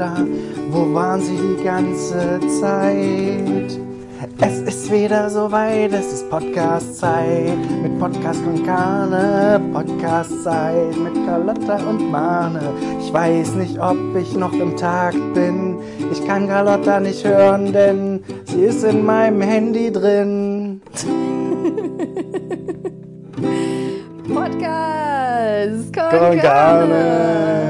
da. Wo waren sie die ganze Zeit? Es ist wieder soweit, es ist Podcast-Zeit mit Podcast con Carne, Podcast-Zeit mit Carlotta und Mane. Ich weiß nicht, ob ich noch im Takt bin. Ich kann Carlotta nicht hören, denn sie ist in meinem Handy drin. Podcast con Con Carne. Carne.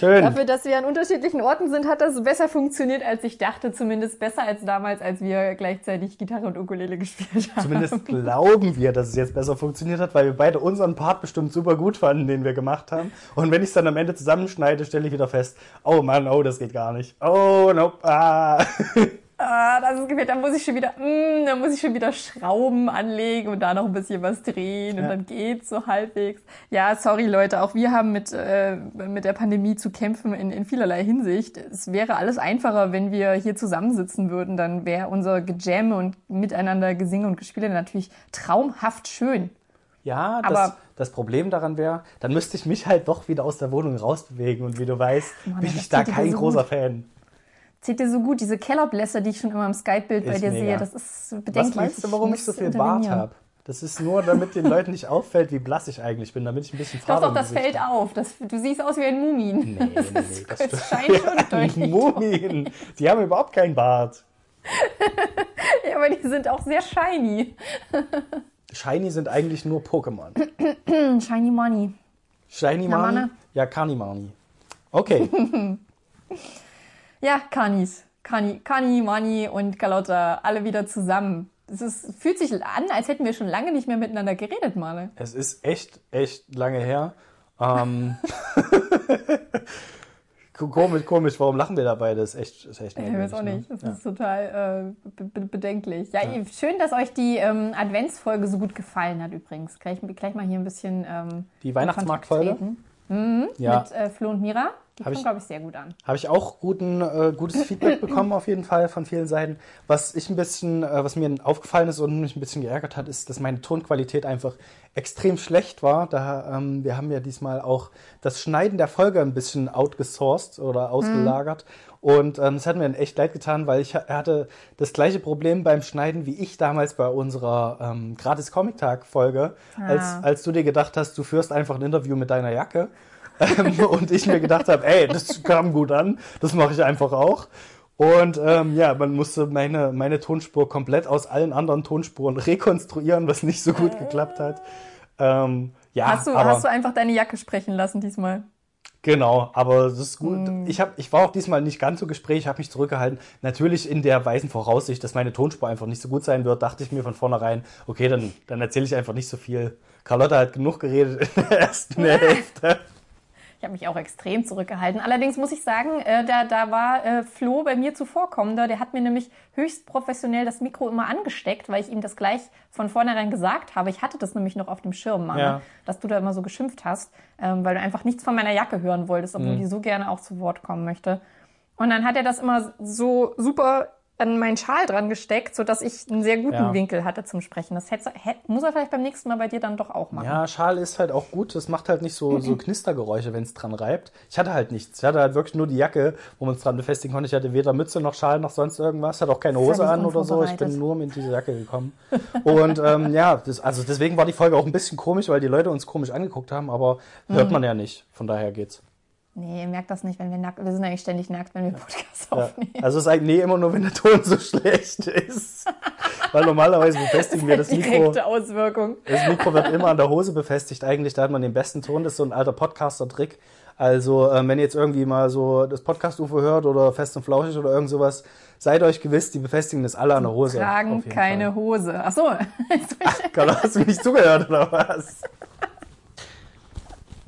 Schön. Dafür, dass wir an unterschiedlichen Orten sind, hat das besser funktioniert, als ich dachte. Zumindest besser als damals, als wir gleichzeitig Gitarre und Ukulele gespielt haben. Zumindest glauben wir, dass es jetzt besser funktioniert hat, weil wir beide unseren Part bestimmt super gut fanden, den wir gemacht haben. Und wenn ich es dann am Ende zusammenschneide, stelle ich wieder fest, oh Mann, oh, das geht gar nicht. Oh, nope, ah. Ah, das ist gefehlt. Da muss ich schon wieder, mm, da muss ich schon wieder Schrauben anlegen und da noch ein bisschen was drehen und Ja. dann geht's so halbwegs. Ja, sorry Leute, auch wir haben mit, äh, mit der Pandemie zu kämpfen in, in vielerlei Hinsicht. Es wäre alles einfacher, wenn wir hier zusammensitzen würden. Dann wäre unser Gejamme und miteinander Gesinge und Gespiele natürlich traumhaft schön. Ja, das, Aber- das Problem daran wäre, dann müsste ich mich halt doch wieder aus der Wohnung rausbewegen. Und wie du weißt, Mann, bin ich da kein so großer. Fan. Seht ihr so gut, diese Kellerblässe, die ich schon immer im Skype-Bild bei Ist dir mega. sehe, das ist bedenklich. Was meinst du, warum ich so viel Bart habe? Das ist nur, damit den Leuten nicht auffällt, wie blass ich eigentlich bin, damit ich ein bisschen Doch, Farbe doch, im das fällt auf. Das, du siehst aus wie ein Mumin. Nee, nee, nee, das das scheint schon deutlich. Mumien, die haben überhaupt keinen Bart. Ja, aber die sind auch sehr shiny. Shiny sind eigentlich nur Pokémon. Shiny Money. Shiny Na, Mani? Manne. Ja, Kanimani. Okay, Ja, Kanis. Kani, Kani, Mani und Carlotta, alle wieder zusammen. Es ist, fühlt sich an, als hätten wir schon lange nicht mehr miteinander geredet, Male. es ist echt, echt lange her. Ähm, komisch, komisch, warum lachen wir dabei? Das ist echt, ist echt Ich weiß auch merkwürdig, nicht. ne? Das Ja. ist total äh, be be bedenklich. Ja, schön, dass euch die ähm, Adventsfolge so gut gefallen hat übrigens. Gleich, gleich mal hier ein bisschen ähm, Die Weihnachtsmarktfolge? Treten. Ja, Mit äh, Flo und Mira. Die kommt, ich- glaube ich, sehr gut an. habe ich auch guten, äh, gutes Feedback bekommen auf jeden Fall von vielen Seiten. Was ich ein bisschen, äh, was mir aufgefallen ist und mich ein bisschen geärgert hat, ist, dass meine Tonqualität einfach extrem schlecht war. Da, ähm, wir haben ja diesmal auch das Schneiden der Folge ein bisschen outgesourced oder ausgelagert. Und ähm, es hat mir echt leid getan, weil ich ha- hatte das gleiche Problem beim Schneiden wie ich damals bei unserer ähm, gratis Comic Tag Folge, als, als du dir gedacht hast, du führst einfach ein Interview mit deiner Jacke. Ähm, und ich mir gedacht habe, ey, das kam gut an, das mache ich einfach auch. Und ähm, ja, man musste meine, meine Tonspur komplett aus allen anderen Tonspuren rekonstruieren, was nicht so gut geklappt hat. Ähm, ja, Hast du, aber hast du einfach deine Jacke sprechen lassen diesmal? genau, aber das ist gut. Mm. Ich, hab, ich war auch diesmal nicht ganz so gesprächig, habe mich zurückgehalten. Natürlich in der weisen Voraussicht, dass meine Tonspur einfach nicht so gut sein wird, dachte ich mir von vornherein, okay, dann, dann erzähle ich einfach nicht so viel. Carlotta hat genug geredet in der ersten Hälfte. Ich habe mich auch extrem zurückgehalten. Allerdings muss ich sagen, äh, da, da war äh, Flo bei mir zuvorkommender. Der hat mir nämlich höchst professionell das Mikro immer angesteckt, weil ich ihm das gleich von vornherein gesagt habe. Ich hatte das nämlich noch auf dem Schirm, Mann, Ja. dass du da immer so geschimpft hast, ähm, weil du einfach nichts von meiner Jacke hören wolltest, obwohl die so gerne auch zu Wort kommen möchte. Und dann hat er das immer so super an meinen Schal dran gesteckt, sodass ich einen sehr guten Ja. Winkel hatte zum Sprechen. Das hätte, hätte, muss er vielleicht beim nächsten Mal bei dir dann doch auch machen. Ja, Schal ist halt auch gut. Das macht halt nicht so, so Knistergeräusche, wenn es dran reibt. Ich hatte halt nichts. Ich hatte halt wirklich nur die Jacke, wo man es dran befestigen konnte. Ich hatte weder Mütze noch Schal noch sonst irgendwas. Hatte auch keine Hose an oder so. Ich bin nur mit dieser Jacke gekommen. Und ähm, ja, das, also deswegen war die Folge auch ein bisschen komisch, weil die Leute uns komisch angeguckt haben. Aber hört man ja nicht. Von daher geht's. Nee, ihr merkt das nicht, wenn wir nackt, wir sind eigentlich ständig nackt, wenn wir Podcasts Ja. aufnehmen. Also es ist eigentlich nee, immer nur, wenn der Ton so schlecht ist. Weil normalerweise befestigen wir das Mikro. Direkte Auswirkung. Das Mikro wird immer an der Hose befestigt. Eigentlich, da hat man den besten Ton. Das ist so ein alter Podcaster-Trick. Also, ähm, wenn ihr jetzt irgendwie mal so das Podcast-UFO hört oder Fest und Flauschig oder irgend sowas, seid euch gewiss, die befestigen das alle an der Hose. Tragen keine Fall. Hose. Ach so. Carlo, hast du nicht zugehört oder was?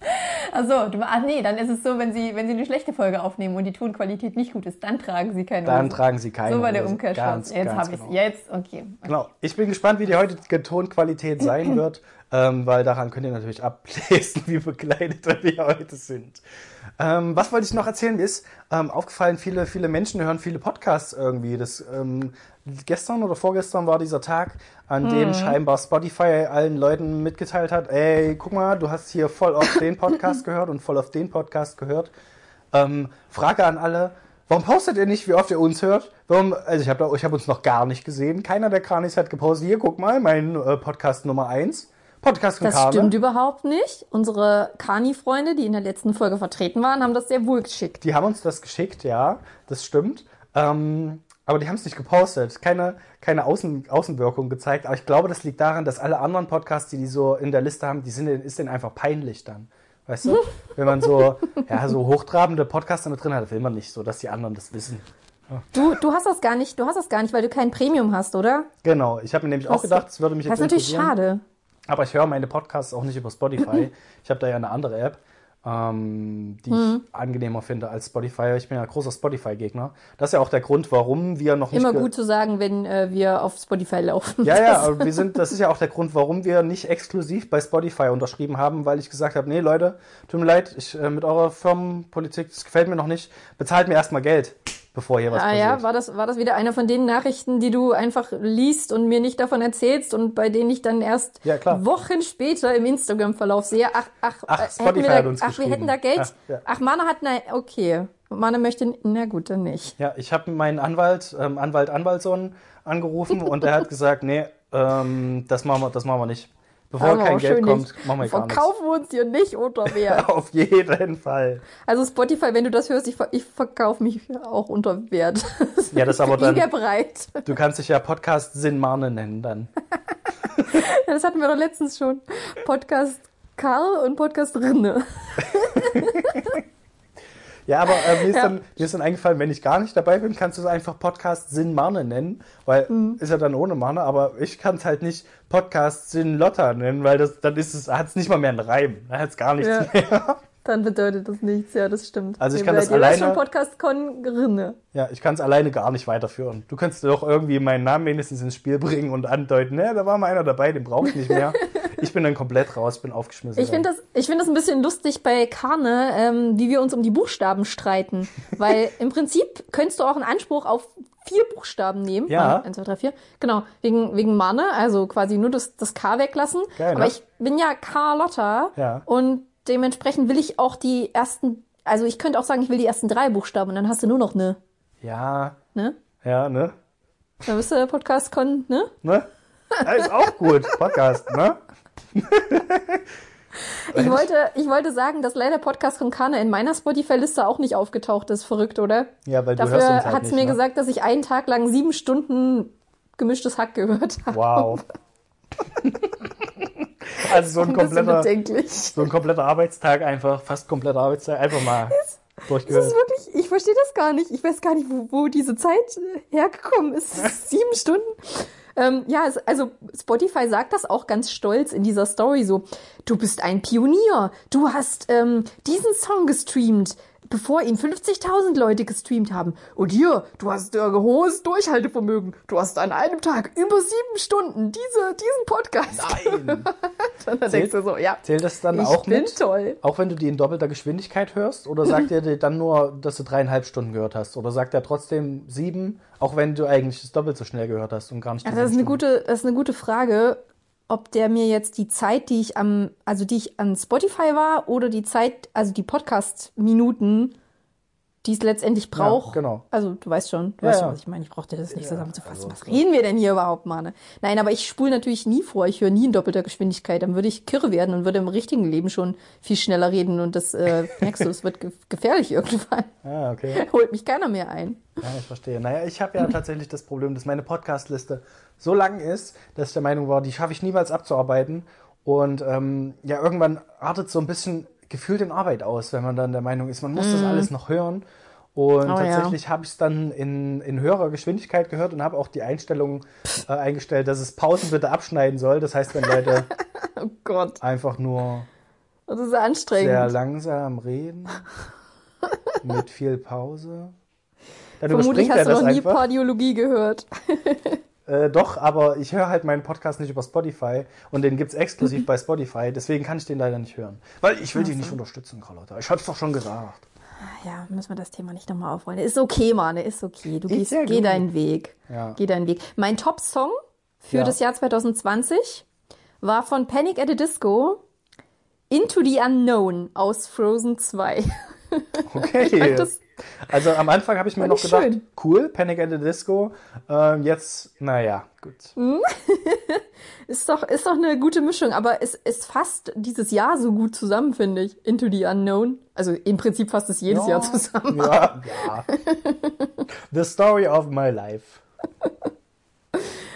Ach so, du, ach nee, dann ist es so, wenn sie, wenn sie eine schlechte Folge aufnehmen und die Tonqualität nicht gut ist, dann tragen sie keine Dann Hose. tragen sie keine So war der. Umkehrschluss. Ganz, Jetzt habe ich es. genau. Jetzt, okay. Genau. Ich bin gespannt, wie die heutige Tonqualität sein wird. Ähm, weil daran könnt ihr natürlich ablesen, wie bekleidet wir heute sind. Ähm, was wollte ich noch erzählen? Mir ist ähm, aufgefallen, viele, viele Menschen hören viele Podcasts irgendwie. Das, ähm, gestern oder vorgestern war dieser Tag, an dem Mhm. scheinbar Spotify allen Leuten mitgeteilt hat, ey, guck mal, du hast hier voll auf den Podcast gehört und voll auf den Podcast gehört. Ähm, Frage an alle, warum postet ihr nicht, wie oft ihr uns hört? Warum, also ich habe hab uns noch gar nicht gesehen. Keiner der Kranis hat gepostet, hier, guck mal, mein äh, Podcast Nummer 1. Podcast von Das stimmt überhaupt nicht. Unsere Kani-Freunde, die in der letzten Folge vertreten waren, haben das sehr wohl geschickt. Die haben uns das geschickt, ja, das stimmt. Ähm, aber die haben es nicht gepostet, keine, keine Außen, Außenwirkung gezeigt. Aber ich glaube, das liegt daran, dass alle anderen Podcasts, die die so in der Liste haben, die sind, ist denen einfach peinlich dann. Weißt du? Wenn man so, ja, so hochtrabende Podcasts mit drin hat, will man nicht so, dass die anderen das wissen. Du, du hast das gar nicht, du hast das gar nicht, weil du kein Premium hast, oder? Genau, ich habe mir nämlich auch Das- gedacht, es würde mich Das jetzt ist natürlich schade. Aber ich höre meine Podcasts auch nicht über Spotify. ich habe da ja eine andere App, ähm, die Mhm. ich angenehmer finde als Spotify. Ich bin ja großer Spotify-Gegner. Das ist ja auch der Grund, warum wir noch nicht. Immer gut zu sagen, wenn äh, wir auf Spotify laufen. Ja, ja, wir sind, das ist ja auch der Grund, warum wir nicht exklusiv bei Spotify unterschrieben haben, weil ich gesagt habe, nee, Leute, tut mir leid, ich, äh, mit eurer Firmenpolitik, das gefällt mir noch nicht, bezahlt mir erstmal Geld, bevor hier was Ah passiert. ja, war das, war das wieder eine von den Nachrichten, die du einfach liest und mir nicht davon erzählst und bei denen ich dann erst Ja. Wochen später im Instagram-Verlauf sehe, ach, ach, Ach, äh, hätten Spotify wir da, hat uns ach wir hätten da Geld. Ach, ja. Ach, Mana hat, na, okay. Mana möchte, na gut, dann nicht. Ja, ich habe meinen Anwalt, ähm, Anwalt Anwaltson angerufen und er hat gesagt, nee, ähm, das machen wir, das machen wir nicht. Bevor kein Geld kommt, machen wir gar nichts. Verkaufen wir uns hier nicht unter Wert. Auf jeden Fall. Also Spotify, wenn du das hörst, ich, ver ich verkaufe mich auch unter Wert. Ja, das aber dann- bereit. Du kannst dich ja Podcast Sinn Marne nennen dann. Das hatten wir doch letztens schon. Podcast Karl und Podcast Rinne. Ja, aber äh, mir, ist Ja. dann, mir ist dann eingefallen, wenn ich gar nicht dabei bin, kannst du es einfach Podcast Sinn Marne nennen, weil Mhm. ist ja dann ohne Marne, aber ich kann es halt nicht Podcast Sinn Lotta nennen, weil das dann ist es, hat es nicht mal mehr einen Reim. Da hat es gar nichts Ja. mehr. Dann bedeutet das nichts, ja, das stimmt. Also ich kann das alleine- schon Podcast Con Rinne. Ja, ich kann es alleine gar nicht weiterführen. Du kannst doch irgendwie meinen Namen wenigstens ins Spiel bringen und andeuten, ne, da war mal einer dabei, den brauche ich nicht mehr. ich bin dann komplett raus, bin aufgeschmissen. Ich finde das, ich finde das ein bisschen lustig bei Karne, ähm, wie wir uns um die Buchstaben streiten. Weil im Prinzip könntest du auch einen Anspruch auf vier Buchstaben nehmen. Ja. Eins, zwei, drei, vier. Genau. Wegen, wegen Mane, also quasi nur das, das K weglassen. Geil, ne? Aber ich bin ja Carlotta. Ja. Und dementsprechend will ich auch die ersten, also ich könnte auch sagen, ich will die ersten drei Buchstaben und dann hast du nur noch ne. Ja, Ne? ja, ne? Dann bist du der Podcast Con, ne? Ne? Ja, ist auch gut, Podcast, ne? Ich wollte, ich wollte sagen, dass leider Podcast von Kana in meiner Spotify-Liste auch nicht aufgetaucht ist. Verrückt, oder? Ja, weil du Dafür hörst uns halt hat es nicht, mir ne? gesagt, dass ich einen Tag lang sieben Stunden gemischtes Hack gehört habe. Wow. also so ein kompletter, so ein kompletter Arbeitstag einfach, fast kompletter Arbeitstag, einfach mal Das durchgehört. ist wirklich, ich verstehe das gar nicht. Ich weiß gar nicht, wo, wo diese Zeit äh, hergekommen ist. Sieben Stunden. Ähm, ja, also Spotify sagt das auch ganz stolz in dieser Story so. Du bist ein Pionier. Du hast ähm, diesen Song gestreamt, bevor ihn 50.000 Leute gestreamt haben. Und hier, du hast äh, hohes Durchhaltevermögen. Du hast an einem Tag über sieben Stunden diese, diesen Podcast. Nein. Dann denkst du so, ja, Zählt das dann ich auch bin mit? toll. Auch wenn du die in doppelter Geschwindigkeit hörst? Oder sagt er dir dann nur, dass du dreieinhalb Stunden gehört hast? Oder sagt er trotzdem sieben, auch wenn du eigentlich das doppelt so schnell gehört hast und gar nicht Also das ist eine Stunden? gute, das ist eine gute Frage, ob der mir jetzt die Zeit, die ich am, also die ich an Spotify war, oder die Zeit, also die Podcast-Minuten, die es letztendlich braucht. genau. Also du weißt schon, du Ja, weißt ja. schon, was ich meine. Ich brauchte das nicht Ja, zusammenzufassen. also- was reden wir denn hier überhaupt, Mane? Nein, aber ich spule natürlich nie vor. Ich höre nie in doppelter Geschwindigkeit. Dann würde ich kirre werden und würde im richtigen Leben schon viel schneller reden. Und das äh, merkst du, es wird ge gefährlich irgendwann. Ah, okay. Holt mich keiner mehr ein. Ja, ich verstehe. Naja, ich habe ja tatsächlich das Problem, dass meine Podcast-Liste so lang ist, dass ich der Meinung war, die schaffe ich niemals abzuarbeiten. Und ähm, ja, irgendwann artet so ein bisschen gefühlt in Arbeit aus, wenn man dann der Meinung ist, man muss das alles noch hören. Und Mhm. Oh, ja. tatsächlich habe ich es dann in, in höherer Geschwindigkeit gehört und habe auch die Einstellung äh, eingestellt, dass es Pausen bitte abschneiden soll. Das heißt, wenn Leute Oh Gott, einfach nur das ist sehr langsam reden, mit viel Pause, dann Vermutlich hast du noch nie. Pardiologie gehört. Äh, doch, aber ich höre halt meinen Podcast nicht über Spotify und den gibt's exklusiv bei Spotify, deswegen kann ich den leider nicht hören. Weil ich will dich nicht unterstützen, Carlotta. Ich hab's doch schon gesagt. Ja, müssen wir das Thema nicht nochmal aufrollen. Ist okay, Mann, ist okay. Du gehst, geh gut. deinen Weg. Ja. Geh deinen Weg. Mein Top-Song für Ja. das Jahr 2020 war von Panic at the Disco Into the Unknown aus Frozen 2. Okay. fand das- also am Anfang habe ich mir Fand noch gedacht, schön. cool, Panic at the Disco. Ähm, jetzt, naja, gut. Ist doch, ist doch eine gute Mischung, aber es, es fasst dieses Jahr so gut zusammen, finde ich. Into the Unknown. Also im Prinzip fasst es jedes Jahr zusammen. Ja, ja. The story of my life.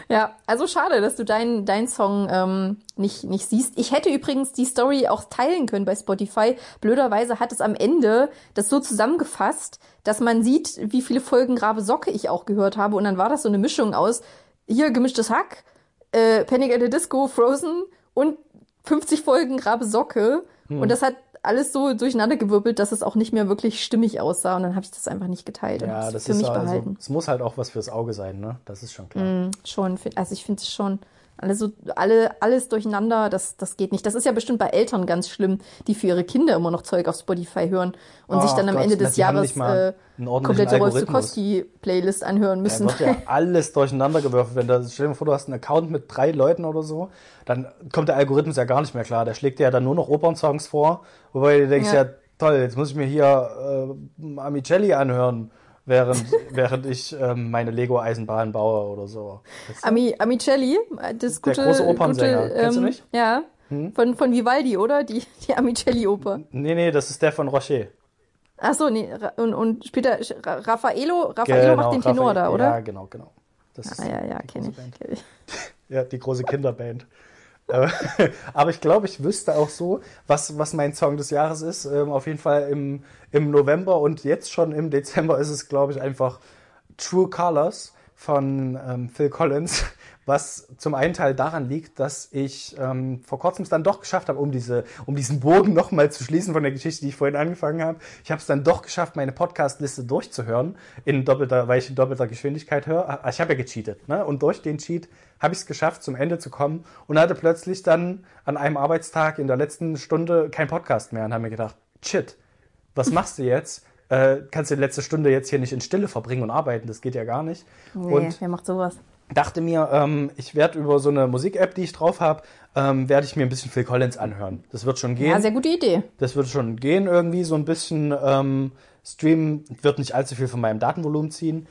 Ja, also schade, dass du deinen dein Song ähm, nicht, nicht siehst. Ich hätte übrigens die Story auch teilen können bei Spotify. Blöderweise hat es am Ende das so zusammengefasst, dass man sieht, wie viele Folgen Grabe Socke ich auch gehört habe. Und dann war das so eine Mischung aus hier gemischtes Hack, äh, Panic at the Disco, Frozen und 50 Folgen Grabe Socke. Hm. Und das hat alles so durcheinandergewirbelt, dass es auch nicht mehr wirklich stimmig aussah. Und dann habe ich das einfach nicht geteilt und Ja, hab's das für ist mich also, behalten. es muss halt auch was fürs Auge sein, ne? Das ist schon klar. schon, find- also ich finde es schon, alle so, alle, alles durcheinander, das, das geht nicht. Das ist ja bestimmt bei Eltern ganz schlimm, die für ihre Kinder immer noch Zeug auf Spotify hören und sich Oh dann am Gott, Ende des Jahres äh, komplette Rolf. Zukowski-Playlist anhören müssen. wird ja alles durcheinander gewürfelt. Wenn da, stell dir mal vor, du hast einen Account mit drei Leuten oder so, dann kommt der Algorithmus ja gar nicht mehr klar. Der schlägt dir ja dann nur noch Opernsongs vor, wobei du denkst, Ja. ja, toll, jetzt muss ich mir hier äh, Amicelli anhören, während, während ich ähm, meine Lego-Eisenbahn baue oder so. Das- Ami, Amicelli, das Der gute, große Opernsänger. gute, Kennst du ähm, nicht? Hm? Ja, von, von Vivaldi, oder? Die, die Amicelli-Oper. Nee, nee, das ist der von Rocher. Ach so, nee, und, und später Ra- Raffaello, Raffaello macht den Tenor da, oder? Ja, genau, genau. Das ist Ah, ja, ja, kenne ich, kenn ich. Ja, die große Kinderband. Aber ich glaube, ich wüsste auch so, was, was mein Song des Jahres ist. Ähm, Auf jeden Fall im, im November und jetzt schon im Dezember ist es, glaube ich, einfach True Colors von ähm, Phil Collins, was zum einen Teil daran liegt, dass ich ähm, vor kurzem es dann doch geschafft habe, um, diese, um diesen Bogen nochmal zu schließen von der Geschichte, die ich vorhin angefangen habe. Ich habe es dann doch geschafft, meine Podcast-Liste durchzuhören, in doppelter, weil ich in doppelter Geschwindigkeit höre. Ah, Ich habe ja gecheatet, ne? Und durch den Cheat habe ich es geschafft, zum Ende zu kommen und hatte plötzlich dann an einem Arbeitstag in der letzten Stunde kein Podcast mehr und habe mir gedacht, shit, was machst du jetzt? Äh, kannst du die letzte Stunde jetzt hier nicht in Stille verbringen und arbeiten, das geht ja gar nicht. Nee, Und wer macht sowas? Dachte mir, ähm, ich werde über so eine Musik-App, die ich drauf habe, ähm, werde ich mir ein bisschen Phil Collins anhören. Das wird schon gehen. Ja, sehr gute Idee. das wird schon gehen irgendwie, so ein bisschen ähm, streamen, wird nicht allzu viel von meinem Datenvolumen ziehen.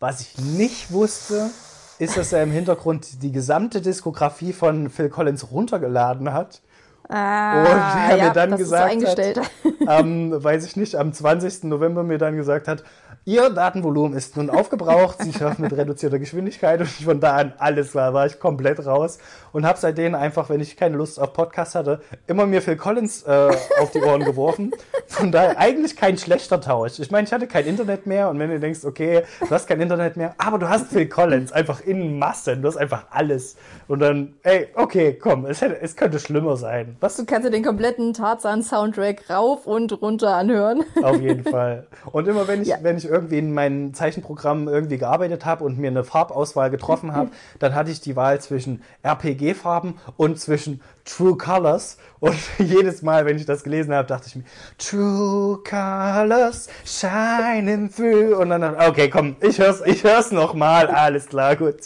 Was ich nicht wusste, ist, dass er im Hintergrund die gesamte Diskografie von Phil Collins runtergeladen hat. Ah, Und er mir dann das gesagt ist so eingestellt. hat, am, weiß ich nicht, am 20. November mir dann gesagt hat, Ihr Datenvolumen ist nun aufgebraucht, Sie surfen mit reduzierter Geschwindigkeit und von da an alles klar, war ich komplett raus und habe seitdem einfach, wenn ich keine Lust auf Podcast hatte, immer mir Phil Collins äh, auf die Ohren geworfen. Von daher eigentlich kein schlechter Tausch. Ich meine, ich hatte kein Internet mehr und wenn du denkst, okay, du hast kein Internet mehr, aber du hast Phil Collins einfach in Massen, du hast einfach alles und dann, ey, okay, komm, es, hätte, es könnte schlimmer sein. Was Du kannst dir den kompletten Tarzan-Soundtrack rauf und runter anhören. Auf jeden Fall. Und immer wenn ich, Ja. wenn ich irgendwie in meinem Zeichenprogramm irgendwie gearbeitet habe und mir eine Farbauswahl getroffen habe, dann hatte ich die Wahl zwischen RPG-Farben und zwischen True Colors. Und jedes Mal, wenn ich das gelesen habe, dachte ich mir, True Colors shining through. Und dann, dachte ich, okay, komm, ich hör's, ich hör's noch mal. Alles klar, gut.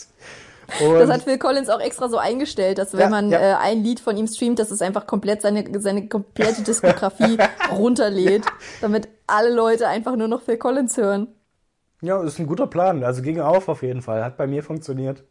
Und Das hat Phil Collins auch extra so eingestellt, dass wenn Ja, man ja. Äh, ein Lied von ihm streamt, dass es einfach komplett seine, seine komplette Diskografie runterlädt, damit alle Leute einfach nur noch Phil Collins hören. ja, ist ein guter Plan. Also ging auf auf jeden Fall. Hat bei mir funktioniert.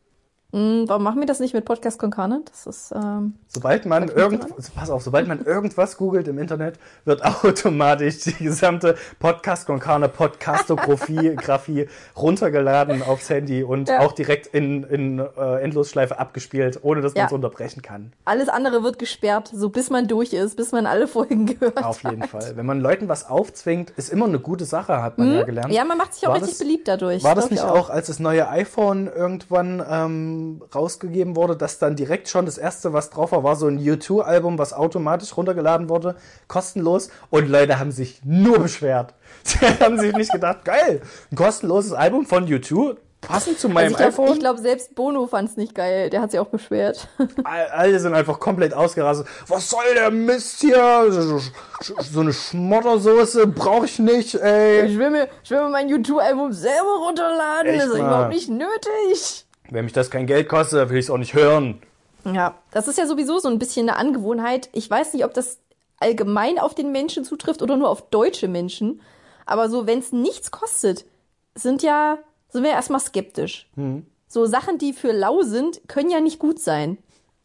Hm, warum machen wir das nicht mit Podcast Concane? Das ist, ähm, Sobald man irgend, pass auf, sobald man irgendwas googelt im Internet, wird automatisch die gesamte Podcast Concane Podcastografie Graphie runtergeladen aufs Handy und Ja. auch direkt in, in äh, Endlosschleife abgespielt, ohne dass man Ja. es unterbrechen kann. alles andere wird gesperrt, so bis man durch ist, bis man alle Folgen gehört Auf jeden hat. Fall. Wenn man Leuten was aufzwingt, ist immer eine gute Sache, hat man ja gelernt. Hm? Ja, man macht sich auch War richtig das- beliebt dadurch. War das nicht auch, als das neue iPhone irgendwann ähm, rausgegeben wurde, dass dann direkt schon das erste, was drauf war, war so ein U2-Album, was automatisch runtergeladen wurde, kostenlos und Leute haben sich nur beschwert. Sie haben sich nicht gedacht, geil, ein kostenloses Album von U2, passend zu meinem Also ich glaube, iPhone. glaub, selbst Bono fand es nicht geil. Der hat sich auch beschwert. All- Alle sind einfach komplett ausgerastet. Was soll der Mist hier? So, eine Schmottersoße brauche ich nicht, ey. Ich will mir, ich will mir mein YouTube-Album selber runterladen. Echt das ist überhaupt nicht nötig. Wenn mich das kein Geld kostet, will ich es auch nicht hören. Ja, das ist ja sowieso so ein bisschen eine Angewohnheit. Ich weiß nicht, ob das allgemein auf den Menschen zutrifft oder nur auf deutsche Menschen. Aber so, wenn es nichts kostet, sind ja, sind wir erstmal skeptisch. Hm. So Sachen, die für lau sind, können ja nicht gut sein.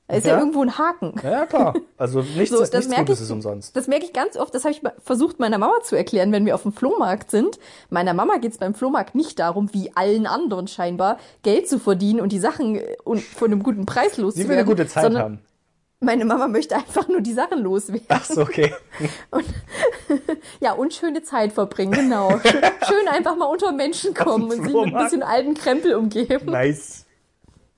Da ist ja, Ja. irgendwo ein Haken. Ja, klar. Also nichts So, ist das nichts merke Gutes ich- ist umsonst. Das merke ich ganz oft, das habe ich versucht meiner Mama zu erklären, wenn wir auf dem Flohmarkt sind. Meiner Mama geht es beim Flohmarkt nicht darum, wie allen anderen scheinbar, Geld zu verdienen und die Sachen äh, und von einem guten Preis Sie will eine loszuwerden. gute Zeit sondern haben. Meine Mama möchte einfach nur die Sachen loswerden. Ach so, okay. Ja, und schöne Zeit verbringen, genau. Schön, schön einfach mal unter Menschen kommen und sich mit ein bisschen alten Krempel umgeben. nice.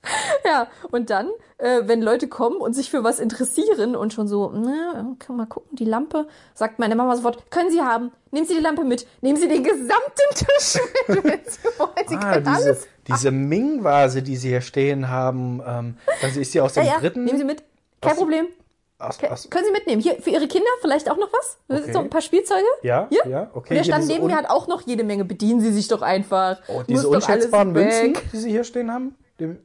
Ja, und dann, äh, wenn Leute kommen und sich für was interessieren und schon so, na, kann mal gucken, die Lampe, sagt meine Mama sofort, können Sie haben, nehmen Sie die Lampe mit, nehmen Sie den gesamten Tisch mit, wenn Sie wollen. Sie Ah, können diese, alles. diese Ming-Vase, die Sie hier stehen haben, ähm, also ist die aus Ja, dem ja, dritten? nehmen Sie mit, kein Aus- Problem. Aus, aus, Können Sie mitnehmen. Hier, für Ihre Kinder vielleicht auch noch was? Okay. So ein paar Spielzeuge? ja, Hier? ja, okay. Und der stand neben mir, hat auch noch jede Menge. Bedienen Sie sich doch einfach. oh, diese unschätzbaren Münzen, die Sie hier stehen haben? Die,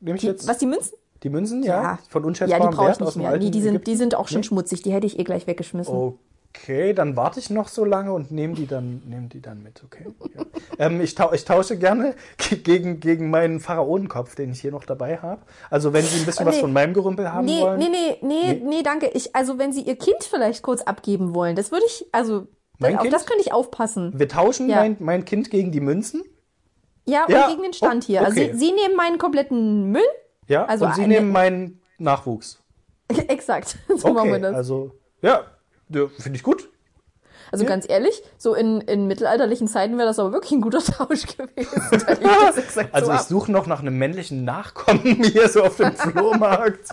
nehme ich Die, jetzt was, die Münzen? die Münzen, ja? Von Ja, unschätzbarem die brauche ich Wert aus nicht dem mehr. alten Nee, die, sind, die sind auch schon schmutzig. Die hätte ich eh gleich weggeschmissen. Okay, dann warte ich noch so lange und nehme die dann, nehme die dann mit, okay? Ja. ähm, ich, tau ich tausche gerne ge- gegen, gegen meinen Pharaonenkopf, den ich hier noch dabei habe. Also wenn Sie ein bisschen Oh, was nee. von meinem Gerümpel haben Nee, wollen. nee, nee, nee, nee, danke. Ich, also wenn Sie Ihr Kind vielleicht kurz abgeben wollen, das würde ich, also Mein auf Kind? das könnte ich aufpassen. Wir tauschen Ja. mein, mein Kind gegen die Münzen. Ja, Ja, und gegen den Stand o- hier. Also okay. Sie, Sie nehmen meinen kompletten Müll. Ja, Also und Sie eine- nehmen meinen Nachwuchs. Exakt. So machen wir Okay, das. also, ja, ja finde ich gut. Also Ja. ganz ehrlich, so in, in mittelalterlichen Zeiten wäre das aber wirklich ein guter Tausch gewesen. Exakt Also so ich suche noch nach einem männlichen Nachkommen hier so auf dem Flohmarkt.